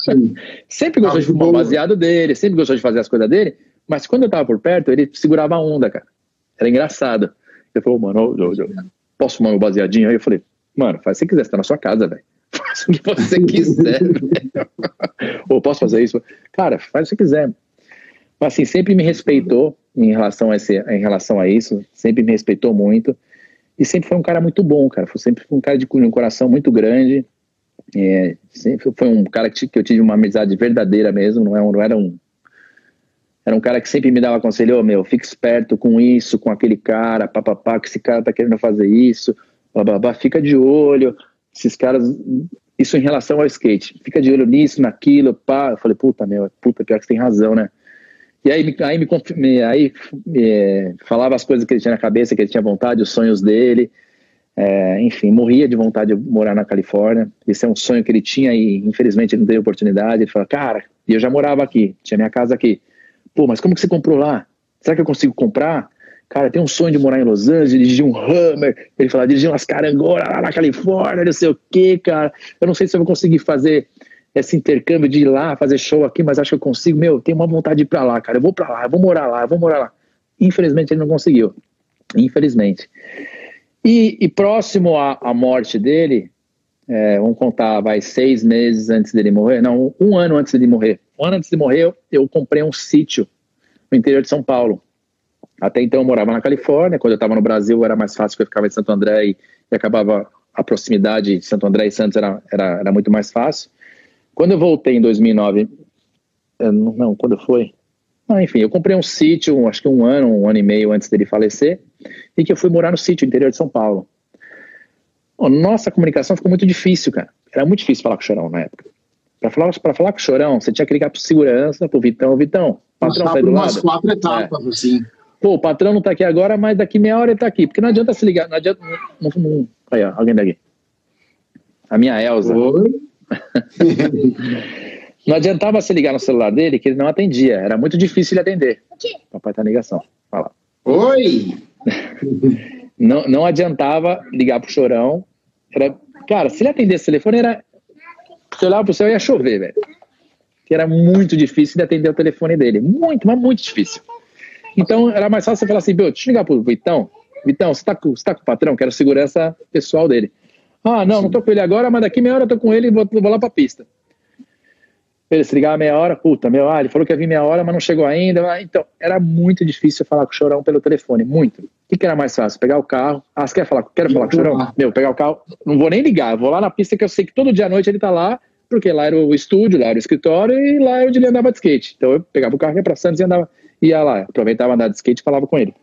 Sim. sempre gostou ah, de fumar o baseado dele, sempre gostou de fazer as coisas dele, mas quando eu tava por perto, ele segurava a onda, cara. Era engraçado. Ele falou, mano, eu, eu, eu posso fumar meu baseadinho? Aí eu falei, mano, faz que quiser, você tá na sua casa, velho. Faz o que você quiser. Ou posso fazer isso? Cara, faz o que quiser. Mas assim, sempre me respeitou em relação a, esse, em relação a isso, sempre me respeitou muito. E sempre foi um cara muito bom, cara. Foi sempre um cara de um coração muito grande. É, sempre foi um cara que, que eu tive uma amizade verdadeira mesmo, não, é, não era um era um cara que sempre me dava conselho, oh, meu, fica esperto com isso, com aquele cara, papapá, que esse cara tá querendo fazer isso, bababá, fica de olho, esses caras, isso em relação ao skate, fica de olho nisso, naquilo, pá, eu falei, puta, meu, puta, pior que você tem razão, né? E aí, aí, me, aí me, falava as coisas que ele tinha na cabeça, que ele tinha vontade, os sonhos dele, é, enfim, morria de vontade de morar na Califórnia. Esse é um sonho que ele tinha e infelizmente ele não teve oportunidade. Ele falou, cara, e eu já morava aqui, tinha minha casa aqui. Pô, mas como que você comprou lá? Será que eu consigo comprar? Cara, tem um sonho de morar em Los Angeles, dirigir um Hammer. Ele falou, dirigir umas carangolas lá na Califórnia, não sei o quê, cara. Eu não sei se eu vou conseguir fazer esse intercâmbio de ir lá, fazer show aqui, mas acho que eu consigo. Meu, tenho uma vontade de ir pra lá, cara. Eu vou pra lá, eu vou morar lá, eu vou morar lá. Infelizmente ele não conseguiu. Infelizmente. E, e próximo à, à, morte dele, é, vamos contar, vai seis meses antes dele morrer, não, um ano antes dele morrer. Um ano antes de morrer, eu, eu comprei um sítio no interior de São Paulo. Até então eu morava na Califórnia, quando eu estava no Brasil era mais fácil, porque eu ficava em Santo André e, e, acabava a proximidade de Santo André e Santos era, era, era muito mais fácil. Quando eu voltei em 2009, é, não, quando foi? Ah, enfim, eu comprei um sítio, acho que um ano, um ano e meio antes dele falecer, e que eu fui morar no sítio, interior de São Paulo. Nossa comunicação ficou muito difícil, cara. Era muito difícil falar com o Chorão na época. Para falar, pra falar com o Chorão, você tinha que ligar pro segurança, pro Vitão. Vitão, patrão tá do umas lado. quatro etapas, é. assim. Pô, o patrão não tá aqui agora, mas daqui meia hora ele tá aqui. Porque não adianta se ligar, não adianta... Não, não, aí, ó, alguém daqui. A minha Elza. Oi? Não adiantava se ligar no celular dele que ele não atendia. Era muito difícil ele atender. O quê? Papai tá em ligação. Fala. Oi! não, não adiantava ligar pro chorão. Era, cara, se ele atendesse o telefone, era. Se olhava pro céu, ia chover, velho. Que era muito difícil de atender o telefone dele. Muito, mas muito difícil. Então era mais fácil você falar assim, deixa eu ligar pro Vitão. Vitão, você tá, com, você tá com o patrão? Quero segurança pessoal dele. Ah, não, Sim. não tô com ele agora, mas daqui meia hora eu tô com ele e vou, vou lá pra pista. Ele se ligava meia hora, puta, meu, ah, ele falou que ia vir meia hora, mas não chegou ainda. Ah, então, era muito difícil falar com o Chorão pelo telefone, muito. O que, que era mais fácil? Pegar o carro. Ah, você quer falar? Quero falar com o Chorão? Meu, pegar o carro, não vou nem ligar, vou lá na pista que eu sei que todo dia à noite ele tá lá, porque lá era o estúdio, lá era o escritório e lá era onde ele andava de skate. Então eu pegava o carro, ia pra Santos e andava, ia lá, aproveitava andar de skate e falava com ele.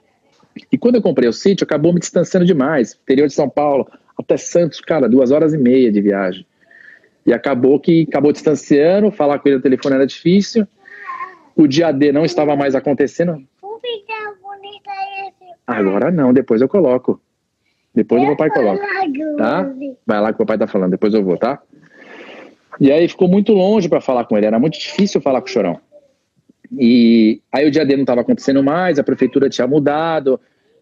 E quando eu comprei o sítio, acabou me distanciando demais. Interior de São Paulo, até Santos, cara, duas horas e meia de viagem. E acabou que acabou distanciando, falar com ele no telefone era difícil. O dia D não estava mais acontecendo. Agora não, depois eu coloco. Depois o meu pai coloca. Tá? Vai lá que o papai tá falando, depois eu vou, tá? E aí ficou muito longe para falar com ele, era muito difícil falar com o Chorão. E aí o dia D não estava acontecendo mais, a prefeitura tinha mudado,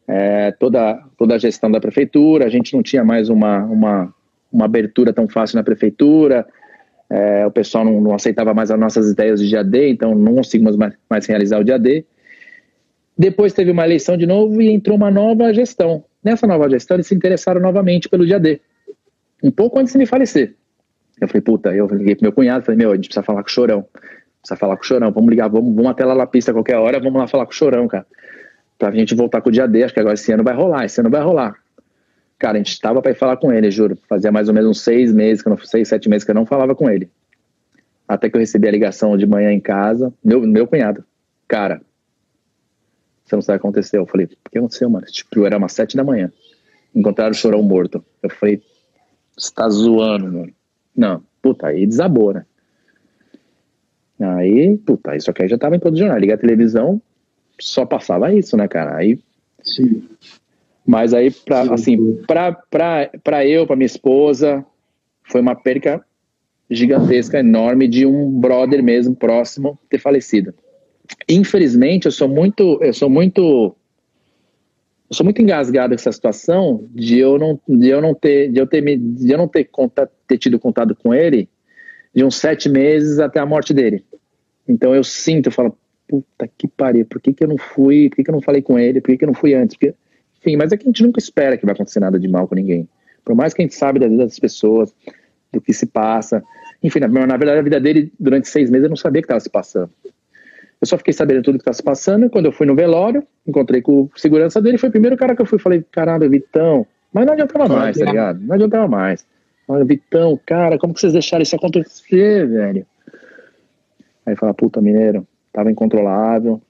é, toda, toda a gestão da prefeitura, a gente não tinha mais uma, uma, uma abertura tão fácil na prefeitura, é, o pessoal não, não, aceitava mais as nossas ideias de dia D, então não conseguimos mais, mais realizar o dia D. Depois teve uma eleição de novo e entrou uma nova gestão. Nessa nova gestão, eles se interessaram novamente pelo dia D, um pouco antes de me falecer. Eu falei, puta, eu liguei pro meu cunhado, falei, meu, a gente precisa falar com o Chorão, precisa falar com o Chorão, vamos ligar, vamos, vamos até lá na pista qualquer hora, vamos lá falar com o Chorão, cara. Pra gente voltar com o dia D, acho que agora esse ano vai rolar, esse ano vai rolar. Cara, a gente estava para ir falar com ele, juro. Fazia mais ou menos uns seis meses, que eu não, seis, sete meses que eu não falava com ele. Até que eu recebi a ligação de manhã em casa, meu, meu cunhado. Cara, você não sabe o que aconteceu. Eu falei, o que aconteceu, mano? Tipo, era umas sete da manhã. Encontraram o chorão morto. Eu falei, você tá zoando, mano. Não, puta, aí desabou, né? Aí, puta, isso aqui já tava em todo jornal. Liga a televisão, só passava isso, né, cara? Aí. Sim. Mas aí, pra, assim, pra, pra, pra eu, pra minha esposa, foi uma perca gigantesca, enorme, de um brother mesmo próximo ter falecido. Infelizmente, eu sou muito, eu sou muito, eu sou muito engasgado com essa situação de eu não, de eu não ter, de eu ter, de eu não ter, contato, ter tido contato com ele de uns sete meses até a morte dele. Então eu sinto, eu falo, puta que pariu, por que, que eu não fui, por que, que eu não falei com ele, por que, que eu não fui antes? Porque enfim, mas é que a gente nunca espera que vai acontecer nada de mal com ninguém. Por mais que a gente sabe da vida das pessoas, do que se passa. Enfim, na, na verdade, a vida dele, durante seis meses, eu não sabia o que estava se passando. Eu só fiquei sabendo tudo que estava se passando. E quando eu fui no velório, encontrei com o segurança dele, foi o primeiro cara que eu fui. Falei, caralho, Vitão. Mas não adiantava mais, tá ligado? Não adiantava mais. Olha, Vitão, cara, como que vocês deixaram isso acontecer, velho? Aí fala, puta, mineiro, tava incontrolável.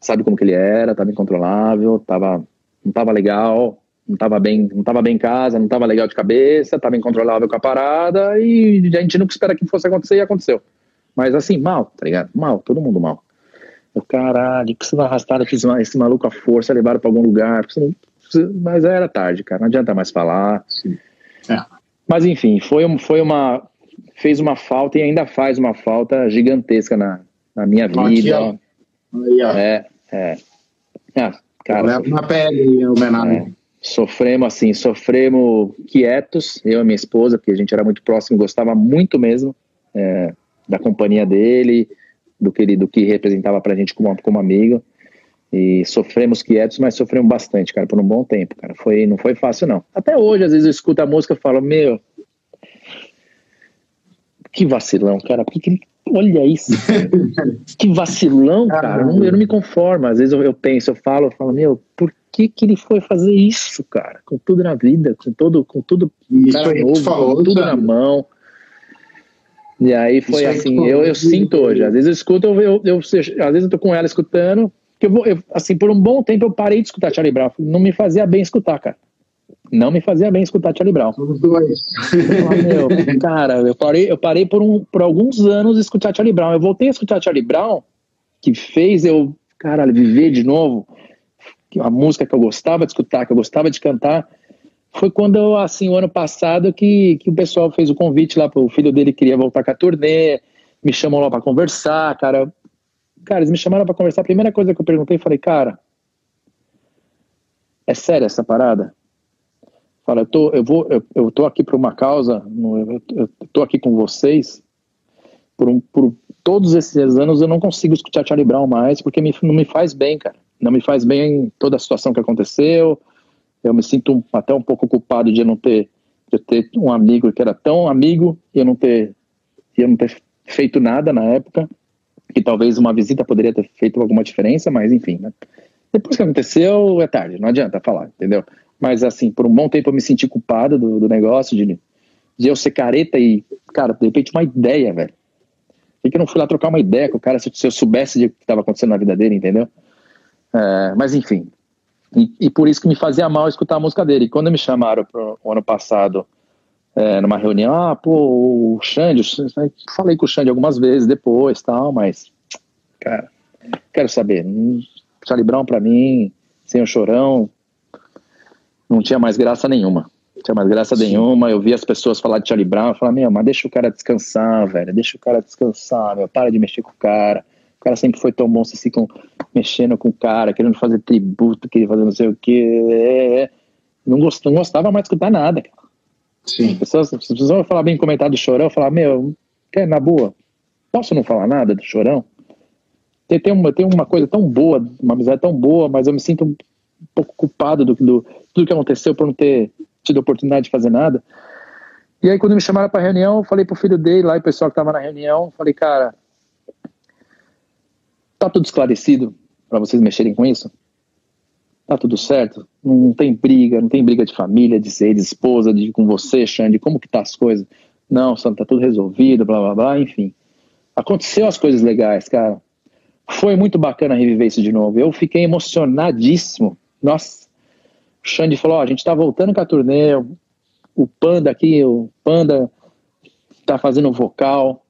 Sabe como que ele era, tava incontrolável, tava não estava legal, não estava bem, não tava bem em casa, não estava legal de cabeça, estava incontrolável com a parada e a gente nunca espera que fosse acontecer e aconteceu. Mas assim, mal, tá ligado? Mal, todo mundo mal. Eu, caralho, precisa arrastar esse, esse maluco à força, levar para algum lugar. Precisa, mas era tarde, cara, não adianta mais falar. É. Mas enfim, foi, foi uma. fez uma falta e ainda faz uma falta gigantesca na, na minha vida. Aqui, é, é. é Cara, na pele, o É, sofremos assim, sofremos quietos, eu e minha esposa, porque a gente era muito próximo, gostava muito mesmo é, da companhia dele, do que ele, do que representava pra gente como, como amigo. E sofremos quietos, mas sofremos bastante, cara, por um bom tempo, cara. Foi, não foi fácil, não. Até hoje, às vezes, eu escuto a música e falo, meu, que vacilão, cara. Por que, Olha isso. que vacilão, cara. Eu não, eu não me conformo. Às vezes eu, eu, penso, eu falo, eu falo, meu, por que, que ele foi fazer isso, cara? Com tudo na vida, com todo, com tudo isso novo, falou, com tudo sabe? na mão. E aí foi isso assim, aí eu, eu sinto hoje. Às vezes eu escuto, eu, eu, eu, às vezes eu tô com ela escutando, que eu vou, eu, assim, por um bom tempo eu parei de escutar Charlie Brown. Não me fazia bem escutar, cara não me fazia bem escutar Charlie Brown. Os dois. meu, cara, eu parei, eu parei por, um, por alguns anos de escutar Charlie Brown. Eu voltei a escutar Charlie Brown, que fez eu, cara, viver de novo. A música que eu gostava de escutar, que eu gostava de cantar, foi quando, assim, o ano passado, que, que o pessoal fez o convite lá, o filho dele queria voltar com a turnê, me chamou lá para conversar, cara. Cara, eles me chamaram para conversar. A primeira coisa que eu perguntei, falei, cara, é sério essa parada? fala, eu tô, eu vou, eu, eu tô aqui por uma causa, eu, eu tô aqui com vocês por, um, por todos esses anos eu não consigo escutar Charlie Brown mais porque me, não me faz bem, cara. Não me faz bem toda a situação que aconteceu. Eu me sinto até um pouco culpado de não ter, de ter um amigo que era tão amigo e eu não ter, eu não ter feito nada na época, que talvez uma visita poderia ter feito alguma diferença, mas enfim, né? Depois que aconteceu, é tarde, não adianta falar, entendeu? Mas assim, por um bom tempo eu me senti culpado do, do negócio, de, de eu ser careta e, cara, de repente uma ideia, velho. Por que eu não fui lá trocar uma ideia com o cara se, se eu soubesse de que estava acontecendo na vida dele, entendeu? É, mas enfim, e, e, por isso que me fazia mal escutar a música dele. E quando me chamaram pro o ano passado, é, numa reunião, ah, pô, o Xande, falei com o Xande algumas vezes depois, tal, mas, cara, quero saber, Charlie Brown pra mim, sem o chorão, não tinha mais graça nenhuma. Não tinha mais graça Sim. nenhuma. Eu vi as pessoas falar de Charlie Brown, eu falava, meu, mas deixa o cara descansar, velho, deixa o cara descansar, meu, para de mexer com o cara. O cara sempre foi tão bom, vocês ficam mexendo com o cara, querendo fazer tributo, querendo fazer não sei o que. É, é. Não, gost, não gostava mais de escutar nada, cara. Sim. As pessoas, as pessoas vão falar bem comentado do chorão, falar, meu, quer, na boa, posso não falar nada do chorão? Tem, tem, uma, tem uma coisa tão boa, uma amizade tão boa, mas eu me sinto um, pouco culpado do, do tudo que aconteceu por não ter tido oportunidade de fazer nada. E aí, quando me chamaram para reunião, eu falei pro filho dele lá, e o pessoal que tava na reunião, falei, cara, Tá tudo esclarecido para vocês mexerem com isso? Tá tudo certo? Não tem briga, não tem briga de família, de ser de esposa, de com você, Xande, como que tá as coisas? Não, tá tudo resolvido, blá blá blá, enfim. Aconteceu as coisas legais, cara. Foi muito bacana reviver isso de novo. Eu fiquei emocionadíssimo. Nossa, o Xande falou: ó, a gente tá voltando com a turnê, o Panda aqui, o Panda tá fazendo vocal.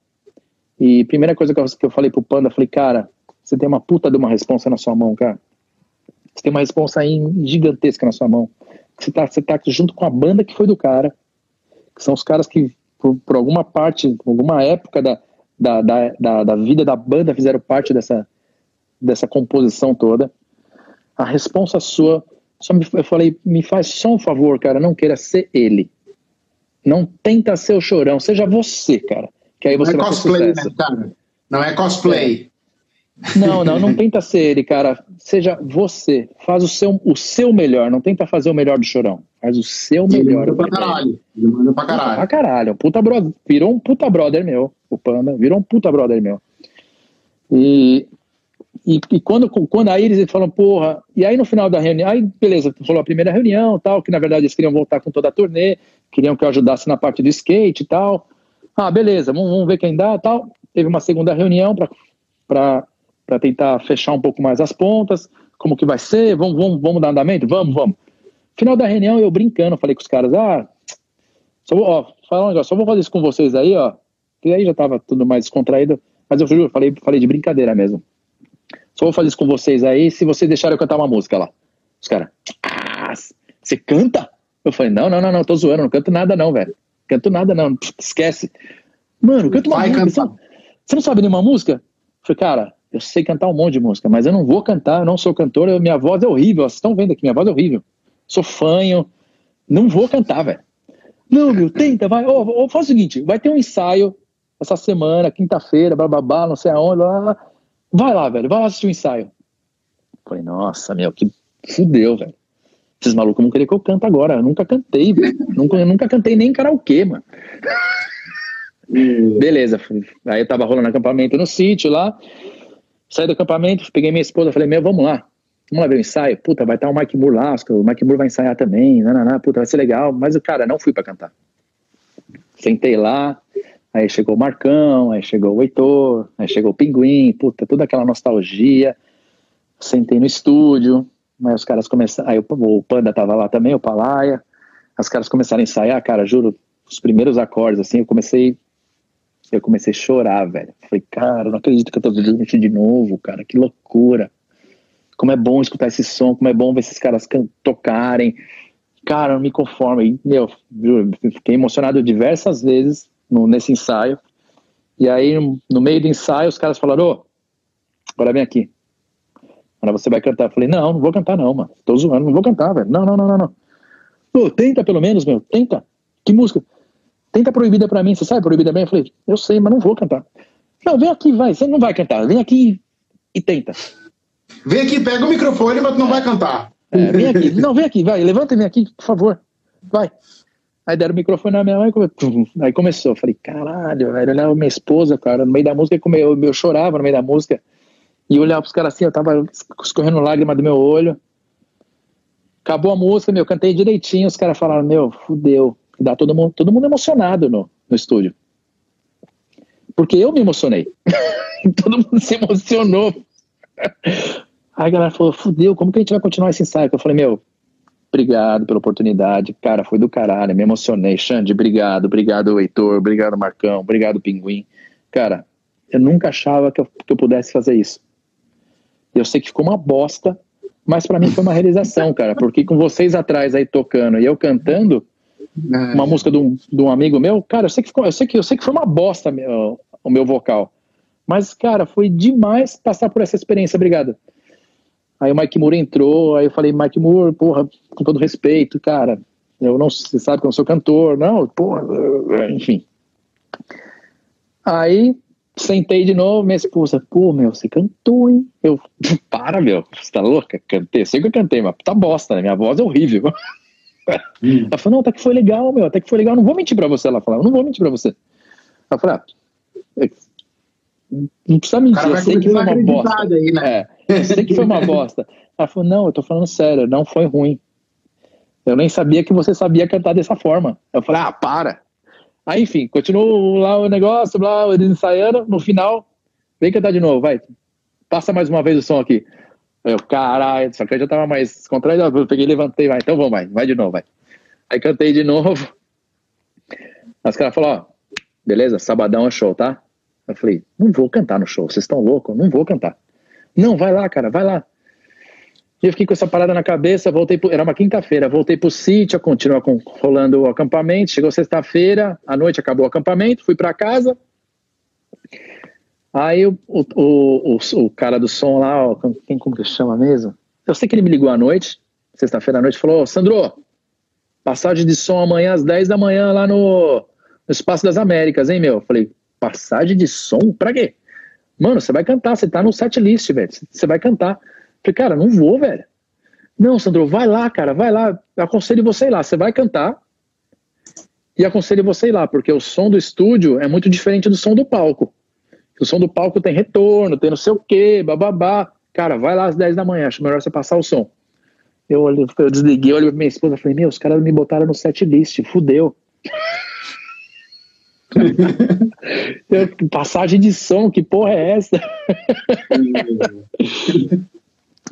E primeira coisa que eu falei pro Panda, falei, cara, você tem uma puta de uma responsa na sua mão, cara. Você tem uma responsa aí gigantesca na sua mão. Você tá, você tá junto com a banda que foi do cara, que são os caras que, por, por alguma parte, alguma época da, da, da, da, da vida da banda, fizeram parte dessa, dessa composição toda. A responsa sua, só me, eu falei, me faz só um favor, cara, não queira ser ele. Não tenta ser o chorão, seja você, cara. Que aí você não é cosplay, né, cara? Não é cosplay. É. Não, não, não tenta ser ele, cara. Seja você. Faz o seu, o seu melhor. Não tenta fazer o melhor do chorão. Faz o seu melhor. Ele manda pra caralho. Ele manda pra caralho. Pra caralho. Puta brother. Virou um puta brother meu. O Panda. Virou um puta brother meu. E, e, e, quando, quando aí eles falam, porra, e aí no final da reunião, aí beleza, falou a primeira reunião tal, que na verdade eles queriam voltar com toda a turnê, queriam que eu ajudasse na parte do skate e tal. Ah, beleza, vamos, vamos ver quem dá tal. Teve uma segunda reunião para para tentar fechar um pouco mais as pontas, como que vai ser, vamos, vamos, vamos dar andamento? Vamos, vamos. Final da reunião, eu brincando, falei com os caras, ah, só vou, ó, falar um negócio, só vou fazer isso com vocês aí, ó, e aí já tava tudo mais descontraído, mas eu juro, falei, falei de brincadeira mesmo. Só vou fazer isso com vocês aí, se vocês deixarem eu cantar uma música lá. Os caras, ah, você canta? Eu falei, não, não, não, não, tô zoando, não canto nada não, velho. Canto nada não, esquece. Mano, canto uma Vai música. Cantar. Você não sabe nenhuma música? Eu falei, cara, eu sei cantar um monte de música, mas eu não vou cantar, eu não sou cantor, eu, minha voz é horrível. Vocês estão vendo aqui, minha voz é horrível. Sou fanho, não vou cantar, velho. Não, meu, tenta, vai. Oh, oh, faz o seguinte: vai ter um ensaio essa semana, quinta-feira, blá, não sei aonde. Blá, Vai lá, velho, vai lá assistir o um ensaio. Falei, nossa, meu, que fudeu, velho. Esses malucos vão querer que eu cante agora. Eu nunca cantei, velho. nunca, eu nunca cantei nem karaokê, mano. Beleza, aí eu tava rolando acampamento no sítio lá. Saí do acampamento, peguei minha esposa, falei, meu, vamos lá. Vamos lá ver o ensaio. Puta, vai estar o Mike Moore lá, o Mike Moore vai ensaiar também, nananá, puta, vai ser legal. Mas, cara, não fui para cantar. Sentei lá, aí chegou o Marcão, aí chegou o Heitor, aí chegou o Pinguim, puta, toda aquela nostalgia. Sentei no estúdio, mas os caras começaram, aí o, o Panda tava lá também, o Palaia. Os caras começaram a ensaiar, cara, juro, os primeiros acordes, assim, eu comecei eu comecei a chorar, velho. Falei, cara, não acredito que eu tô vivendo isso de novo, cara, que loucura. Como é bom escutar esse som, como é bom ver esses caras tocarem. Cara, não me conformo. E, meu, fiquei emocionado diversas vezes no, nesse ensaio. E aí, no meio do ensaio, os caras falaram: Ô, agora vem aqui. Agora você vai cantar. Eu falei: Não, não vou cantar, não, mano. Tô zoando, não vou cantar, velho. Não, não, não, não, não. Pô, tenta pelo menos, meu, tenta. Que música? Tenta proibida para mim, você sabe proibida bem? Eu falei, eu sei, mas não vou cantar. Não, vem aqui, vai, você não vai cantar, vem aqui e tenta. Vem aqui, pega o microfone, mas tu não vai cantar. É, vem aqui, não, vem aqui, vai, levanta e vem aqui, por favor, vai. Aí deram o microfone na minha mãe, aí começou. Falei, caralho, velho, olhava minha esposa, cara, no meio da música, eu, eu chorava no meio da música. E eu olhava pros caras assim, eu tava escorrendo lágrima do meu olho. Acabou a música, meu, cantei direitinho, os caras falaram, meu, fudeu. Dá todo mundo, todo mundo emocionado no, no estúdio. Porque eu me emocionei. todo mundo se emocionou. Aí a galera falou, fudeu, como que a gente vai continuar esse ensaio? Eu falei, meu, obrigado pela oportunidade. Cara, foi do caralho, me emocionei. Xande, obrigado, obrigado, Heitor, obrigado, Marcão, obrigado, Pinguim. Cara, eu nunca achava que eu, que eu pudesse fazer isso. Eu sei que ficou uma bosta, mas para mim foi uma realização, cara, porque com vocês atrás aí tocando e eu cantando uma música de um, de um amigo meu, cara, eu sei que ficou, eu sei que eu sei que foi uma bosta meu, o meu vocal. Mas, cara, foi demais passar por essa experiência, obrigado. Aí o Mike Moore entrou, aí eu falei, Mike Moore, porra, com todo respeito, cara, eu não, você sabe que eu não sou cantor, não, porra, enfim. Aí Sentei de novo, minha esposa, pô, meu, você cantou, hein? Eu, para, meu, você tá louca? Cantei, sei que eu cantei, mas tá bosta, né? Minha voz é horrível. Hum. Ela falou, não, até que foi legal, meu, até que foi legal, não vou mentir pra você. Ela falou, não vou mentir pra você. Ela falou, ah, é, não precisa mentir, eu sei que foi uma bosta. Aí, né? É, eu sei que foi uma bosta. Ela falou, não, eu tô falando sério, não foi ruim. Eu nem sabia que você sabia cantar dessa forma. Eu falei, ah, para. Aí, enfim, continuou lá o negócio, lá, eles ensaiando. No final, vem cantar de novo, vai. Passa mais uma vez o som aqui. Eu, caralho, só que eu já tava mais contraído. Eu peguei, levantei, vai. Então vamos, vai, vai de novo, vai. Aí cantei de novo. As caras falaram, ó, beleza, sabadão é show, tá? Eu falei, não vou cantar no show, vocês estão loucos? Não vou cantar. Não, vai lá, cara, vai lá. E eu fiquei com essa parada na cabeça, voltei pro, era uma quinta-feira, voltei pro sítio, continua com, rolando o acampamento, chegou sexta-feira, à noite acabou o acampamento, fui para casa. Aí o, o, o, o, cara do som lá, ó, quem, como que chama mesmo? Eu sei que ele me ligou à noite, sexta-feira à noite, falou, Sandro, passagem de som amanhã às 10 da manhã lá no, no Espaço das Américas, hein, meu? Eu falei, passagem de som? Pra quê? Mano, você vai cantar, você tá no set list, velho, você vai cantar. Falei, cara, não vou, velho. Não, Sandro, vai lá, cara, vai lá. Eu aconselho você ir lá. Você vai cantar e aconselho você ir lá, porque o som do estúdio é muito diferente do som do palco. O som do palco tem retorno, tem não sei o quê, bababá. Cara, vai lá às 10 da manhã, acho melhor você passar o som. Eu, eu desliguei, olhei pra minha esposa e falei, meu, os caras me botaram no set list, fudeu. passagem de som, que porra é essa?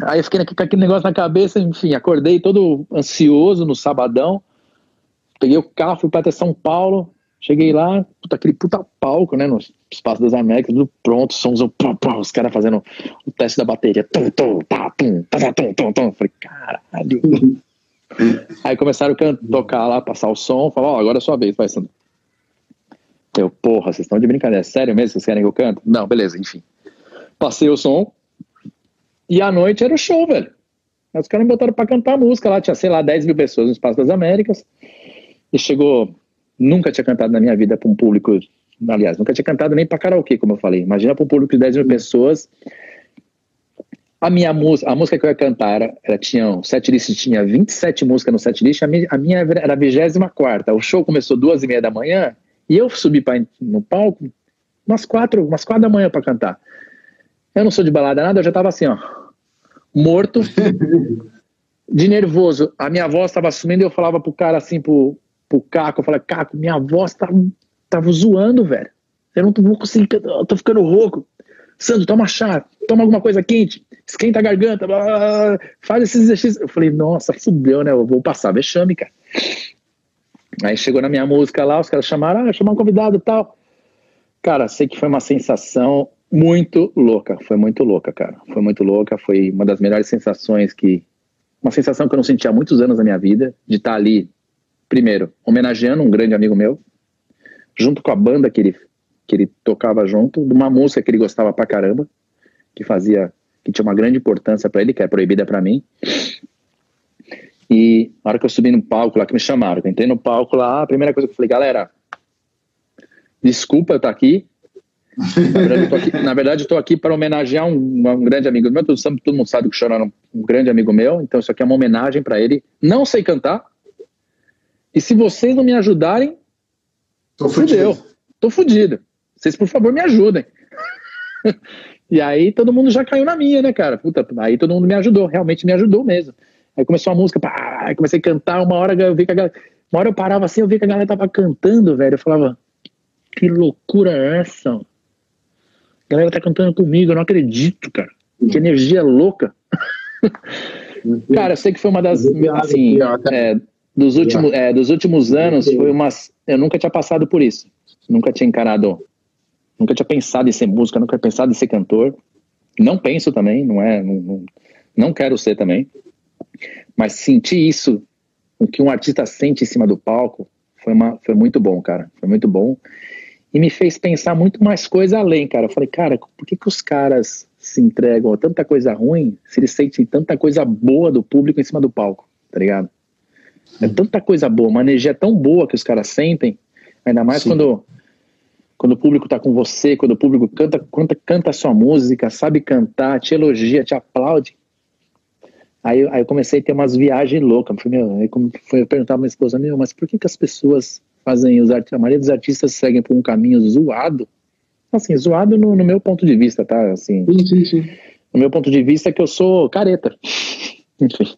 Aí eu fiquei com aquele negócio na cabeça, enfim, acordei todo ansioso no sabadão. Peguei o carro, fui para São Paulo. Cheguei lá, puta, aquele puta palco, né, no Espaço das Américas, tudo pronto, sons, os caras fazendo o teste da bateria. Tum, tum, tá, tum, tá, tum, tum, tum. Falei, caralho. Aí começaram a tocar lá, passar o som. Falaram, ó, oh, agora é a sua vez, vai, Sandro. Eu, porra, vocês estão de brincadeira, sério mesmo? Vocês querem que eu canto? Não, beleza, enfim. Passei o som, e à noite era o show, velho. Aí os caras me botaram pra cantar música lá, tinha, sei lá, 10 mil pessoas no Espaço das Américas. E chegou, nunca tinha cantado na minha vida pra um público, aliás, nunca tinha cantado nem pra karaokê, como eu falei. Imagina pra um público de 10 mil pessoas. A minha música, a música que eu ia cantar, era, tinha um setlist, tinha 27 músicas no setlist, a minha, a minha era a 24 O show começou duas e meia da manhã, e eu subi pra, no palco umas quatro, umas quatro da manhã para cantar. Eu não sou de balada nada, eu já tava assim, ó, morto, de nervoso. A minha voz tava sumindo e eu falava pro cara assim, pro, pro Caco, eu falei, Caco, minha voz tá, tava zoando, velho. Eu não vou conseguir, eu tô ficando rouco. Sandro, toma chá, toma alguma coisa quente, esquenta a garganta, blá, blá, blá, faz esses exercícios. Eu falei, nossa, fudeu, né? Eu vou passar vexame, cara. Aí chegou na minha música lá, os caras chamaram, ah, chamar um convidado e tal. Cara, sei que foi uma sensação muito louca, foi muito louca, cara. Foi muito louca, foi uma das melhores sensações que. Uma sensação que eu não senti há muitos anos na minha vida, de estar ali, primeiro, homenageando um grande amigo meu, junto com a banda que ele, que ele tocava junto, de uma música que ele gostava pra caramba, que fazia. que tinha uma grande importância para ele, que é proibida para mim. E na hora que eu subi no palco lá, que me chamaram, eu entrei no palco lá, a primeira coisa que eu falei, galera, desculpa eu estar aqui, na verdade, eu aqui, aqui para homenagear um, um, grande amigo meu. Todo, mundo sabe que o Chorão um grande amigo meu, então isso aqui é uma homenagem para ele. Não sei cantar. E se vocês não me ajudarem, Tô fudido. Tô fudido. Vocês, por favor, me ajudem. e aí todo mundo já caiu na minha, né, cara? Puta, aí todo mundo me ajudou, realmente me ajudou mesmo. Aí começou a música, pá, aí comecei a cantar, uma hora eu vi que a galera, uma hora eu parava assim, eu vi que a galera tava cantando, velho. Eu falava, que loucura é essa? A galera tá cantando comigo, eu não acredito, cara. Que energia louca. cara, eu sei que foi uma das, assim, é, dos últimos, é, dos últimos anos, foi umas, eu nunca tinha passado por isso. Nunca tinha encarado, nunca tinha pensado em ser música, nunca tinha pensado em ser cantor. Não penso também, não é, não, não, não quero ser também. Mas sentir isso, o que um artista sente em cima do palco, foi, uma, foi muito bom, cara. Foi muito bom. E me fez pensar muito mais coisa além, cara. Eu falei, cara, por que, que os caras se entregam a tanta coisa ruim se eles sentem tanta coisa boa do público em cima do palco, tá ligado? É tanta coisa boa, uma energia tão boa que os caras sentem, ainda mais quando quando o público tá com você, quando o público canta, canta, canta a sua música, sabe cantar, te elogia, te aplaude. Aí, aí eu comecei a ter umas viagens loucas. Falei, meu, aí foi eu perguntar pra minha esposa, meu, mas por que, que as pessoas fazem, os artistas, a maioria dos artistas seguem por um caminho zoado? Assim, zoado no, no meu ponto de vista, tá? Assim, sim, sim, sim. No meu ponto de vista é que eu sou careta. Enfim.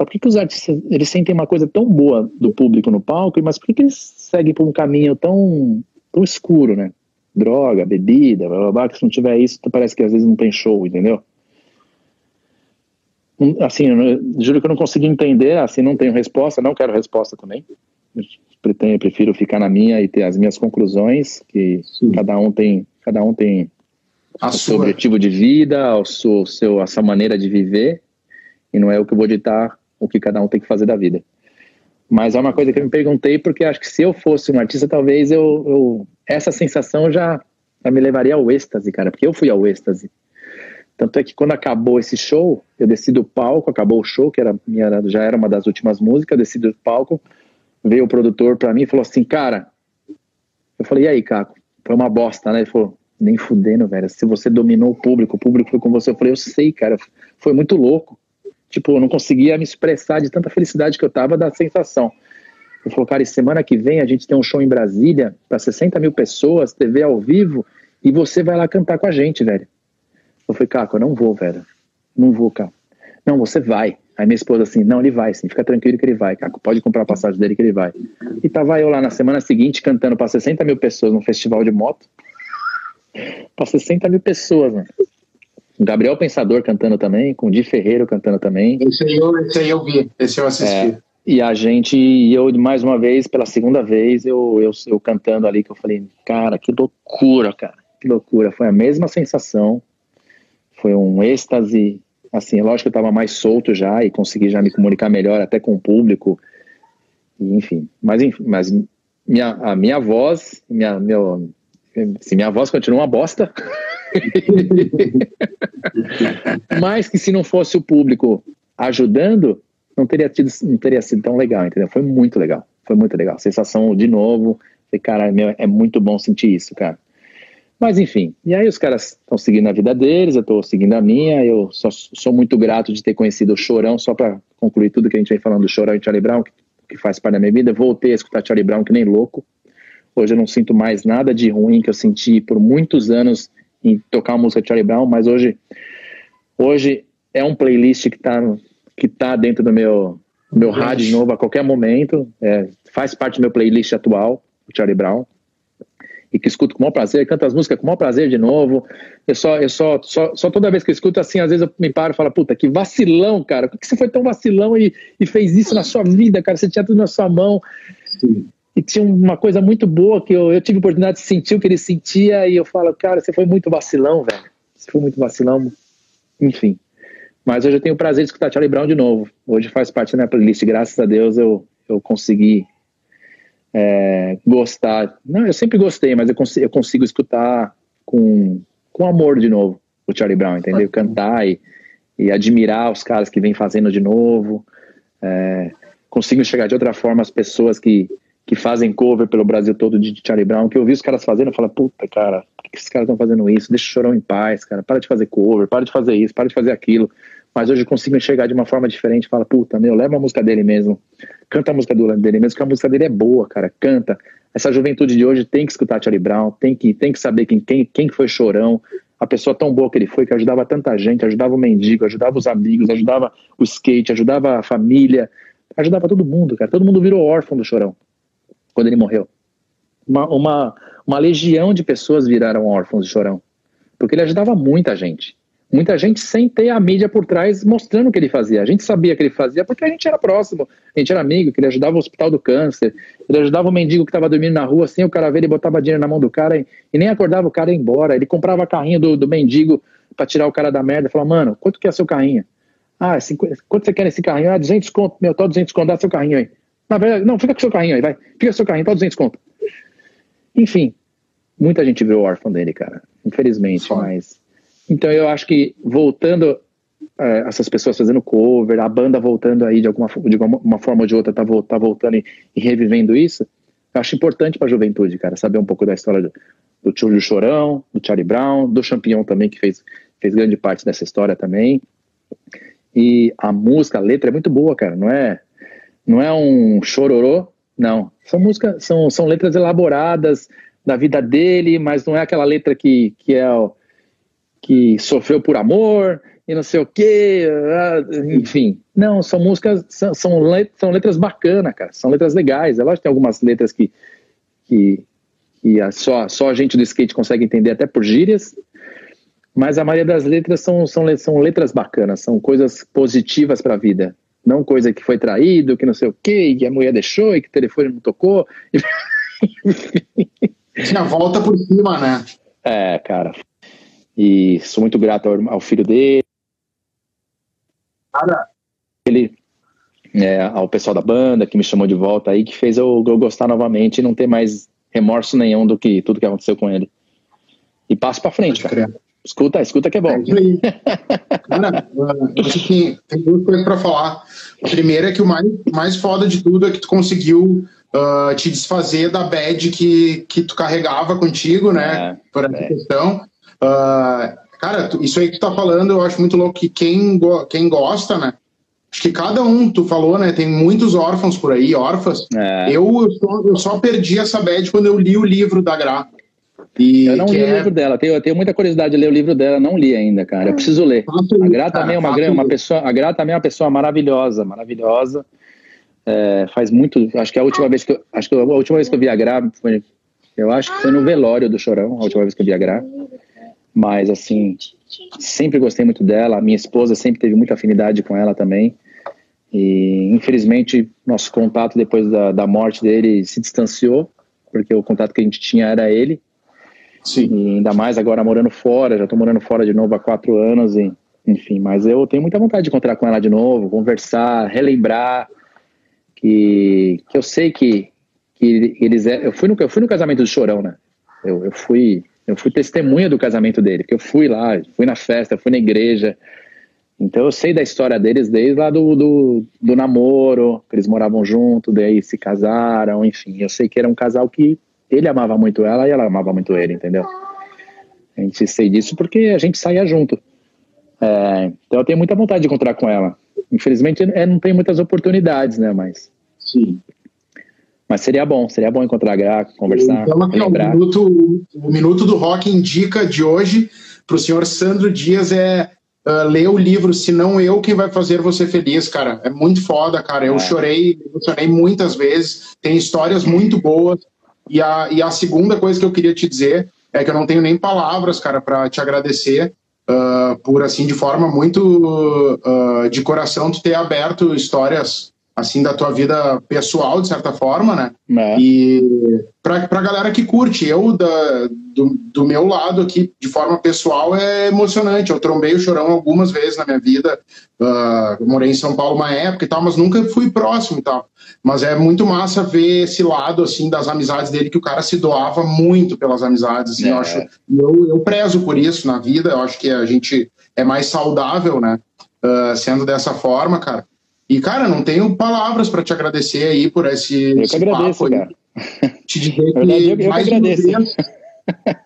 Por que, que os artistas eles sentem uma coisa tão boa do público no palco, mas por que, que eles seguem por um caminho tão, tão escuro, né? Droga, bebida, blá, blá, blá, que se não tiver isso, parece que às vezes não tem show, entendeu? Assim, eu, juro que eu não consegui entender, assim, não tenho resposta, não quero resposta também. Eu prefiro ficar na minha e ter as minhas conclusões, que Sim. cada um tem, cada um tem a o seu objetivo de vida, o seu, seu, a sua maneira de viver, e não é o que eu vou ditar o que cada um tem que fazer da vida. Mas é uma coisa que eu me perguntei, porque acho que se eu fosse um artista, talvez eu, eu essa sensação já, já, me levaria ao êxtase, cara, porque eu fui ao êxtase. Tanto é que quando acabou esse show, eu desci do palco, acabou o show, que era, minha, já era uma das últimas músicas, desci do palco, veio o produtor para mim e falou assim, cara, eu falei, e aí, Caco? Foi uma bosta, né? Ele falou, nem fudendo, velho, se você dominou o público, o público foi com você. Eu falei, eu sei, cara, foi muito louco. Tipo, eu não conseguia me expressar de tanta felicidade que eu tava da sensação. Ele falou, cara, semana que vem a gente tem um show em Brasília para 60 mil pessoas, TV ao vivo, e você vai lá cantar com a gente, velho. Eu falei, Caco, eu não vou, velho. Não vou, Caco. Não, você vai. Aí minha esposa assim, não, ele vai sim, fica tranquilo que ele vai, Caco. Pode comprar a passagem dele que ele vai. E tava eu lá na semana seguinte cantando para 60 mil pessoas num festival de moto. Para 60 mil pessoas, mano. Gabriel Pensador cantando também, com o Di Ferreiro cantando também. Esse aí eu, esse aí eu vi, esse eu assisti. É, e a gente, e eu mais uma vez, pela segunda vez, eu, eu, eu cantando ali, que eu falei, cara, que loucura, cara, que loucura. Foi a mesma sensação, foi um êxtase, assim, lógico que eu estava mais solto já e consegui já me comunicar melhor até com o público, enfim. Mas, enfim, mas minha, a minha voz, minha, meu, se minha voz continua uma bosta, Mas que se não fosse o público ajudando, não teria, tido, não teria sido tão legal, entendeu? Foi muito legal, foi muito legal. Sensação de novo, falei, cara, meu, é muito bom sentir isso, cara. Mas enfim, e aí os caras estão seguindo a vida deles, eu estou seguindo a minha, eu só, sou muito grato de ter conhecido o Chorão, só para concluir tudo que a gente vem falando do Chorão e Charlie Brown, que, que faz parte da minha vida, voltei a escutar Charlie Brown que nem louco, hoje eu não sinto mais nada de ruim que eu senti por muitos anos em tocar uma música de Charlie Brown, mas hoje, hoje é um playlist que está que tá dentro do meu, meu rádio de novo a qualquer momento, é, faz parte do meu playlist atual, o Charlie Brown, e que escuto com o maior prazer, canto as músicas com o maior prazer de novo. Eu só, eu só, só, só toda vez que eu escuto assim, às vezes eu me paro e falo, puta, que vacilão, cara. Por que você foi tão vacilão e, e fez isso na sua vida, cara? Você tinha tudo na sua mão. Sim e tinha uma coisa muito boa que eu, eu tive a oportunidade de sentir o que ele sentia e eu falo, cara, você foi muito vacilão, velho. Você foi muito vacilão. Enfim. Mas hoje eu tenho o prazer de escutar Charlie Brown de novo. Hoje faz parte da minha playlist. Graças a Deus eu, eu consegui é, gostar. Não, eu sempre gostei, mas eu consigo, eu consigo escutar com, com amor de novo o Charlie Brown, entendeu? Cantar e, e admirar os caras que vêm fazendo de novo. É, consigo chegar de outra forma às pessoas que que fazem cover pelo Brasil todo de Charlie Brown, que eu vi os caras fazendo, eu falo, puta, cara, por que esses caras estão fazendo isso? Deixa o chorão em paz, cara, para de fazer cover, para de fazer isso, para de fazer aquilo. mas hoje consigo enxergar de uma forma diferente. Fala, puta, meu, leva a música dele mesmo. Canta a música dele mesmo, que a música dele é boa, cara. Canta. Essa juventude de hoje tem que escutar Charlie Brown, tem que, tem que saber quem, quem, quem foi chorão, a pessoa tão boa que ele foi, que ajudava tanta gente, ajudava o mendigo, ajudava os amigos, ajudava o skate, ajudava a família, ajudava todo mundo, cara. Todo mundo virou órfão do chorão quando ele morreu. Uma, uma, uma legião de pessoas viraram órfãos de chorão, porque ele ajudava muita gente muita gente sem ter a mídia por trás mostrando o que ele fazia. A gente sabia que ele fazia porque a gente era próximo, a gente era amigo, que ele ajudava o hospital do câncer, ele ajudava o mendigo que estava dormindo na rua, sem o cara ver, ele botava dinheiro na mão do cara e, e nem acordava o cara ir embora. Ele comprava carrinho do, do mendigo para tirar o cara da merda falava, mano, quanto que é seu carrinho? Ah, 50, quanto você quer nesse carrinho? Ah, 200 conto, meu, tá 200 conto, dá seu carrinho aí. Na verdade, não, fica com seu carrinho aí, vai, fica com seu carrinho, tá 200 conto. Enfim, muita gente virou órfão dele, cara, infelizmente, mas então eu acho que voltando é, essas pessoas fazendo cover, a banda voltando aí de alguma, de uma forma ou de outra, tá, tá voltando e, e revivendo isso, eu acho importante para a juventude, cara, saber um pouco da história do, do Tio do Chorão, do Charlie Brown, do Champion também, que fez, fez grande parte dessa história também. E a música, a letra é muito boa, cara, não é, não é um chororô, não. São músicas, são, são letras elaboradas da vida dele, mas não é aquela letra que, que é que sofreu por amor e não sei o quê, ah, enfim. Não, são músicas, são, são, letras, são letras bacanas, cara, são letras legais. É lógico que tem algumas letras que, que, que só, só a gente do skate consegue entender, até por gírias, mas a maioria das letras são, são, são letras bacanas, são coisas positivas para a vida. Não coisa que foi traído, que não sei o quê, que a mulher deixou e que o telefone não tocou. Tinha volta por cima, né? É, cara, e sou muito grato ao, ao filho dele. Cara. Ele, é, ao pessoal da banda que me chamou de volta aí, que fez eu, eu gostar novamente e não ter mais remorso nenhum do que tudo que aconteceu com ele. E passo para frente, cara. Escuta, escuta que é bom. É cara, acho que tem duas coisas para falar. A primeira é que o mais, mais foda de tudo é que tu conseguiu uh, te desfazer da bad que, que tu carregava contigo, né? É, por essa é. questão. Uh, cara, isso aí que tu tá falando, eu acho muito louco que quem, go quem gosta, né? Acho que cada um, tu falou, né? Tem muitos órfãos por aí, órfãs. É. Eu, eu só, eu, só, perdi essa bad quando eu li o livro da Gra. E eu não li é... o livro dela, tenho, eu tenho muita curiosidade de ler o livro dela, não li ainda, cara. Eu preciso ler. a Gra também é uma, uma pessoa, a Gra também é uma pessoa maravilhosa, maravilhosa. É, faz muito, acho que a última vez que eu, acho que a última vez que eu vi a Gra foi, eu acho que foi no velório do Chorão, a última vez que eu vi a Gra mas assim, sempre gostei muito dela. Minha esposa sempre teve muita afinidade com ela também. E infelizmente, nosso contato depois da, da morte dele se distanciou, porque o contato que a gente tinha era ele. Sim. E ainda mais agora morando fora, já estou morando fora de novo há quatro anos, e, enfim. Mas eu tenho muita vontade de encontrar com ela de novo, conversar, relembrar. Que, que eu sei que, que eles. É, eu, fui no, eu fui no casamento do Chorão, né? Eu, eu fui eu fui testemunha do casamento dele, porque eu fui lá, fui na festa, fui na igreja. Então eu sei da história deles desde lá do, do, do namoro, que eles moravam junto, daí se casaram, enfim. Eu sei que era um casal que ele amava muito ela e ela amava muito ele, entendeu? A gente sei disso porque a gente saía junto. É, então eu tenho muita vontade de encontrar com ela. Infelizmente é, não tem muitas oportunidades, né? Mas. Sim. Mas seria bom, seria bom encontrar a Gra, conversar. Então, aqui, ó, o, minuto, o minuto do rock indica de hoje para o senhor Sandro Dias é uh, ler o livro Se Não Eu Quem Vai Fazer Você Feliz, cara. É muito foda, cara. Eu é. chorei, chorei muitas vezes. Tem histórias muito boas. E a, e a segunda coisa que eu queria te dizer é que eu não tenho nem palavras, cara, para te agradecer. Uh, por assim de forma muito uh, de coração tu ter aberto histórias assim da tua vida pessoal de certa forma, né? É. E pra, pra galera que curte, eu da, do, do meu lado aqui de forma pessoal é emocionante. Eu trombei o Chorão algumas vezes na minha vida. Uh, morei em São Paulo uma época e tal, mas nunca fui próximo e tal. Mas é muito massa ver esse lado assim das amizades dele que o cara se doava muito pelas amizades. Assim, é. eu acho, eu, eu prezo por isso na vida. Eu acho que a gente é mais saudável, né? Uh, sendo dessa forma, cara. E, cara, não tenho palavras para te agradecer aí por esse, eu esse agradeço, papo. Cara. Te dizer que, eu, eu mais que uma vez.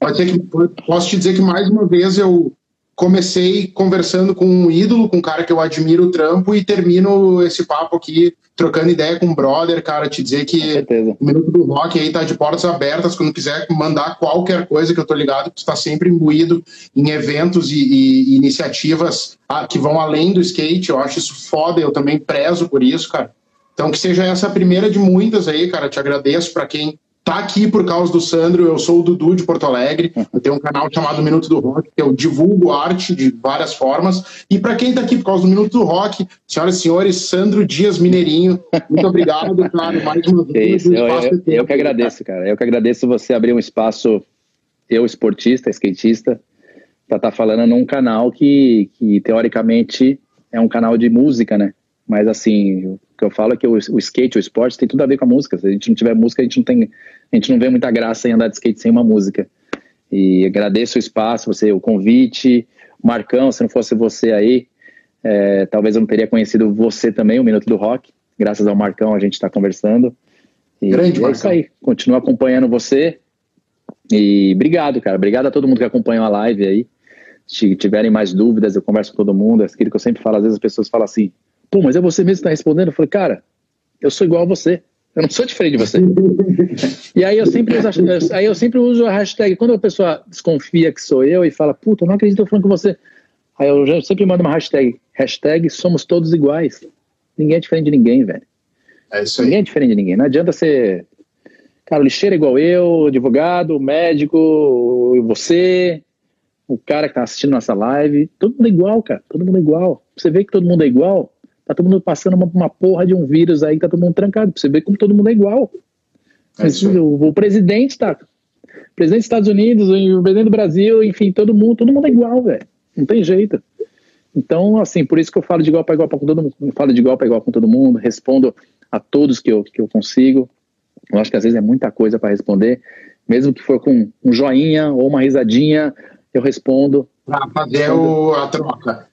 Pode ser que, posso te dizer que mais uma vez eu, comecei conversando com um ídolo, com um cara que eu admiro o trampo, e termino esse papo aqui trocando ideia com o brother, cara, te dizer que o Minuto do Rock aí tá de portas abertas, quando quiser mandar qualquer coisa que eu tô ligado, que tu tá sempre imbuído em eventos e, e, e iniciativas ah, que vão além do skate, eu acho isso foda, eu também prezo por isso, cara. Então que seja essa primeira de muitas aí, cara, te agradeço para quem tá aqui por causa do Sandro. Eu sou o Dudu de Porto Alegre. Eu tenho um canal chamado Minuto do Rock, que eu divulgo arte de várias formas. E para quem tá aqui por causa do Minuto do Rock, senhoras e senhores, Sandro Dias Mineirinho, muito obrigado, cara, mais uma vez. eu, eu, eu, que agradeço, cara. Eu que agradeço você abrir um espaço, eu esportista, skatista, para estar tá falando num canal que, que teoricamente é um canal de música, né? Mas assim, o que eu falo é que o, o, skate, o esporte, tem tudo a ver com a música. Se a gente não tiver música, a gente não tem, a gente não vê muita graça em andar de skate sem uma música. E agradeço o espaço, você, o convite, Marcão, se não fosse você aí, é, talvez eu não teria conhecido você também, o Minuto do Rock. Graças ao Marcão a gente está conversando. E Grande, é isso aí. Continuo acompanhando você. E obrigado, cara. Obrigado a todo mundo que acompanhou a live aí. Se tiverem mais dúvidas, eu converso com todo mundo. É aquilo que eu sempre falo, às vezes as pessoas falam assim, Pô, mas é você mesmo que está respondendo? Eu falei, cara, eu sou igual a você. Eu não sou diferente de você. e aí eu sempre uso, aí eu sempre uso a hashtag. Quando a pessoa desconfia que sou eu e fala, puta, eu não acredito que eu falando com você. Aí eu sempre mando uma hashtag. Hashtag somos todos iguais. Ninguém é diferente de ninguém, velho. É isso aí. Ninguém é diferente de ninguém. Não adianta ser. Cara, lixeiro é igual eu, advogado, médico, você, o cara que tá assistindo nossa live. Todo mundo é igual, cara. Todo mundo é igual. Você vê que todo mundo é igual, Tá todo mundo passando uma, uma porra de um vírus aí, tá todo mundo trancado. Pra você ver como todo mundo é igual. É o, o, presidente tá. O presidente dos Estados Unidos, o presidente do Brasil, enfim, todo mundo, todo mundo é igual, velho. Não tem jeito. Então, assim, por isso que eu falo de igual para igual com todo mundo. Eu falo de igual para igual com todo mundo, respondo a todos que eu, que eu consigo. Eu acho que às vezes é muita coisa para responder, mesmo que for com um joinha ou uma risadinha, eu respondo. Para fazer o, a troca.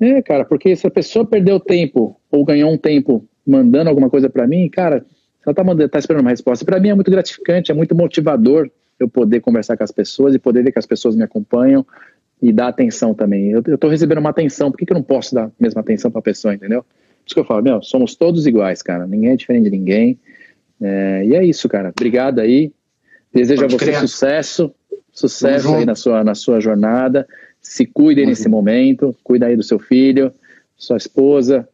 É, cara, porque se a pessoa perdeu tempo ou ganhou um tempo mandando alguma coisa para mim, cara, ela tá, mandando, tá esperando uma resposta. Para mim é muito gratificante, é muito motivador eu poder conversar com as pessoas e poder ver que as pessoas me acompanham e dar atenção também. Eu, eu tô recebendo uma atenção, por que, que eu não posso dar a mesma atenção para a pessoa, entendeu? Por isso que eu falo, meu, somos todos iguais, cara. Ninguém é diferente de ninguém. É, e é isso, cara. Obrigado aí. Desejo Pode a você criar. sucesso, sucesso aí na sua, na sua jornada se cuide uhum. nesse momento, cuida aí do seu filho, sua esposa.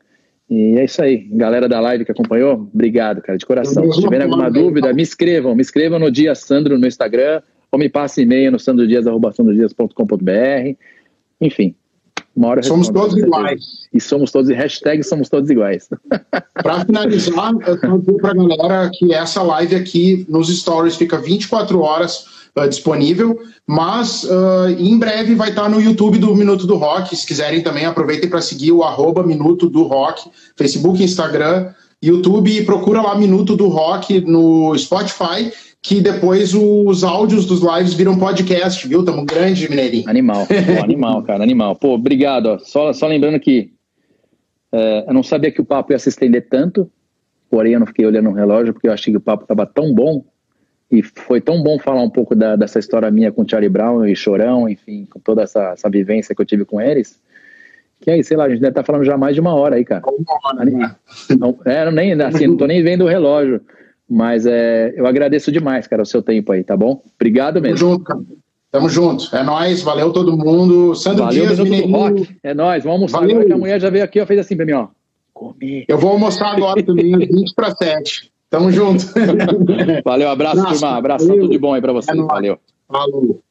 E é isso aí. Galera da live que acompanhou, obrigado, cara, de coração. Se tiverem alguma dúvida, me escrevam. Me escrevam no dia Sandro no Instagram ou me passe e-mail no sandrodias.sandrodias.com.br. Enfim, uma hora Somos todos iguais. E somos todos, hashtag somos todos iguais. Para finalizar, eu quero dizer para a galera que essa live aqui nos stories fica 24 horas uh, disponível, mas uh, em breve vai estar no YouTube do Minuto do Rock. Se quiserem também, aproveitem para seguir o arroba Minuto do Rock, Facebook, Instagram, YouTube, e procura lá Minuto do Rock no Spotify que depois os áudios dos lives viram podcast, viu? Tamo grande, Mineirinho. Animal, Pô, animal, cara, animal. Pô, obrigado. Ó. Só, só lembrando que é, eu não sabia que o papo ia se estender tanto, porém eu não fiquei olhando o relógio porque eu achei que o papo estava tão bom e foi tão bom falar um pouco da, dessa história minha com o Charlie Brown e Chorão, enfim, com toda essa, essa vivência que eu tive com eles. Que aí, sei lá, a gente deve estar tá falando já mais de uma hora aí, cara. Uma hora, né? não, é, nem, assim, não tô nem vendo o relógio. Mas é, eu agradeço demais, cara, o seu tempo aí, tá bom? Obrigado mesmo. Tamo junto, cara. Tamo junto. É nóis, valeu todo mundo. Sandro valeu, Dias. Rock. É nóis, vamos almoçar valeu. agora que a mulher já veio aqui, ó, fez assim pra mim, ó. Comer. Eu vou almoçar agora também, 20 para 7. Tamo junto. Valeu, abraço, abraço turma. Abraço, tudo de bom aí pra vocês. É valeu. Falou.